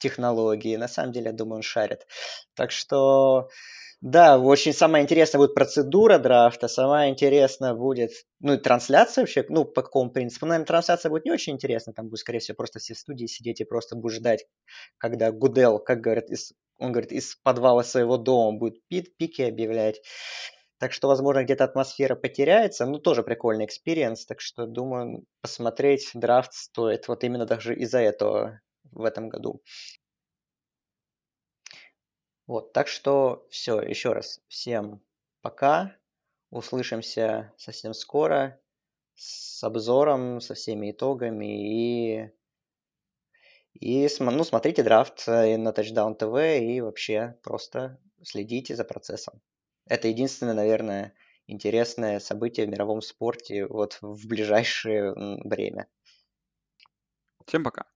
технологии. На самом деле, я думаю, он шарит. Так что да, очень самая интересная будет процедура драфта, самая интересная будет, ну, и трансляция вообще, ну, по какому принципу. Ну, наверное, трансляция будет не очень интересна, там будет, скорее всего, просто все в студии сидеть и просто будешь ждать, когда Гудел, как говорят, из, он говорит, из подвала своего дома будет пит, пики объявлять. Так что, возможно, где-то атмосфера потеряется. Ну, тоже прикольный experience. Так что, думаю, посмотреть драфт стоит. Вот именно даже из-за этого в этом году. Вот, так что все, еще раз всем пока. Услышимся совсем скоро с обзором, со всеми итогами и и ну, смотрите драфт э, на Touchdown TV и вообще просто следите за процессом. Это единственное, наверное, интересное событие в мировом спорте вот в ближайшее время. Всем пока.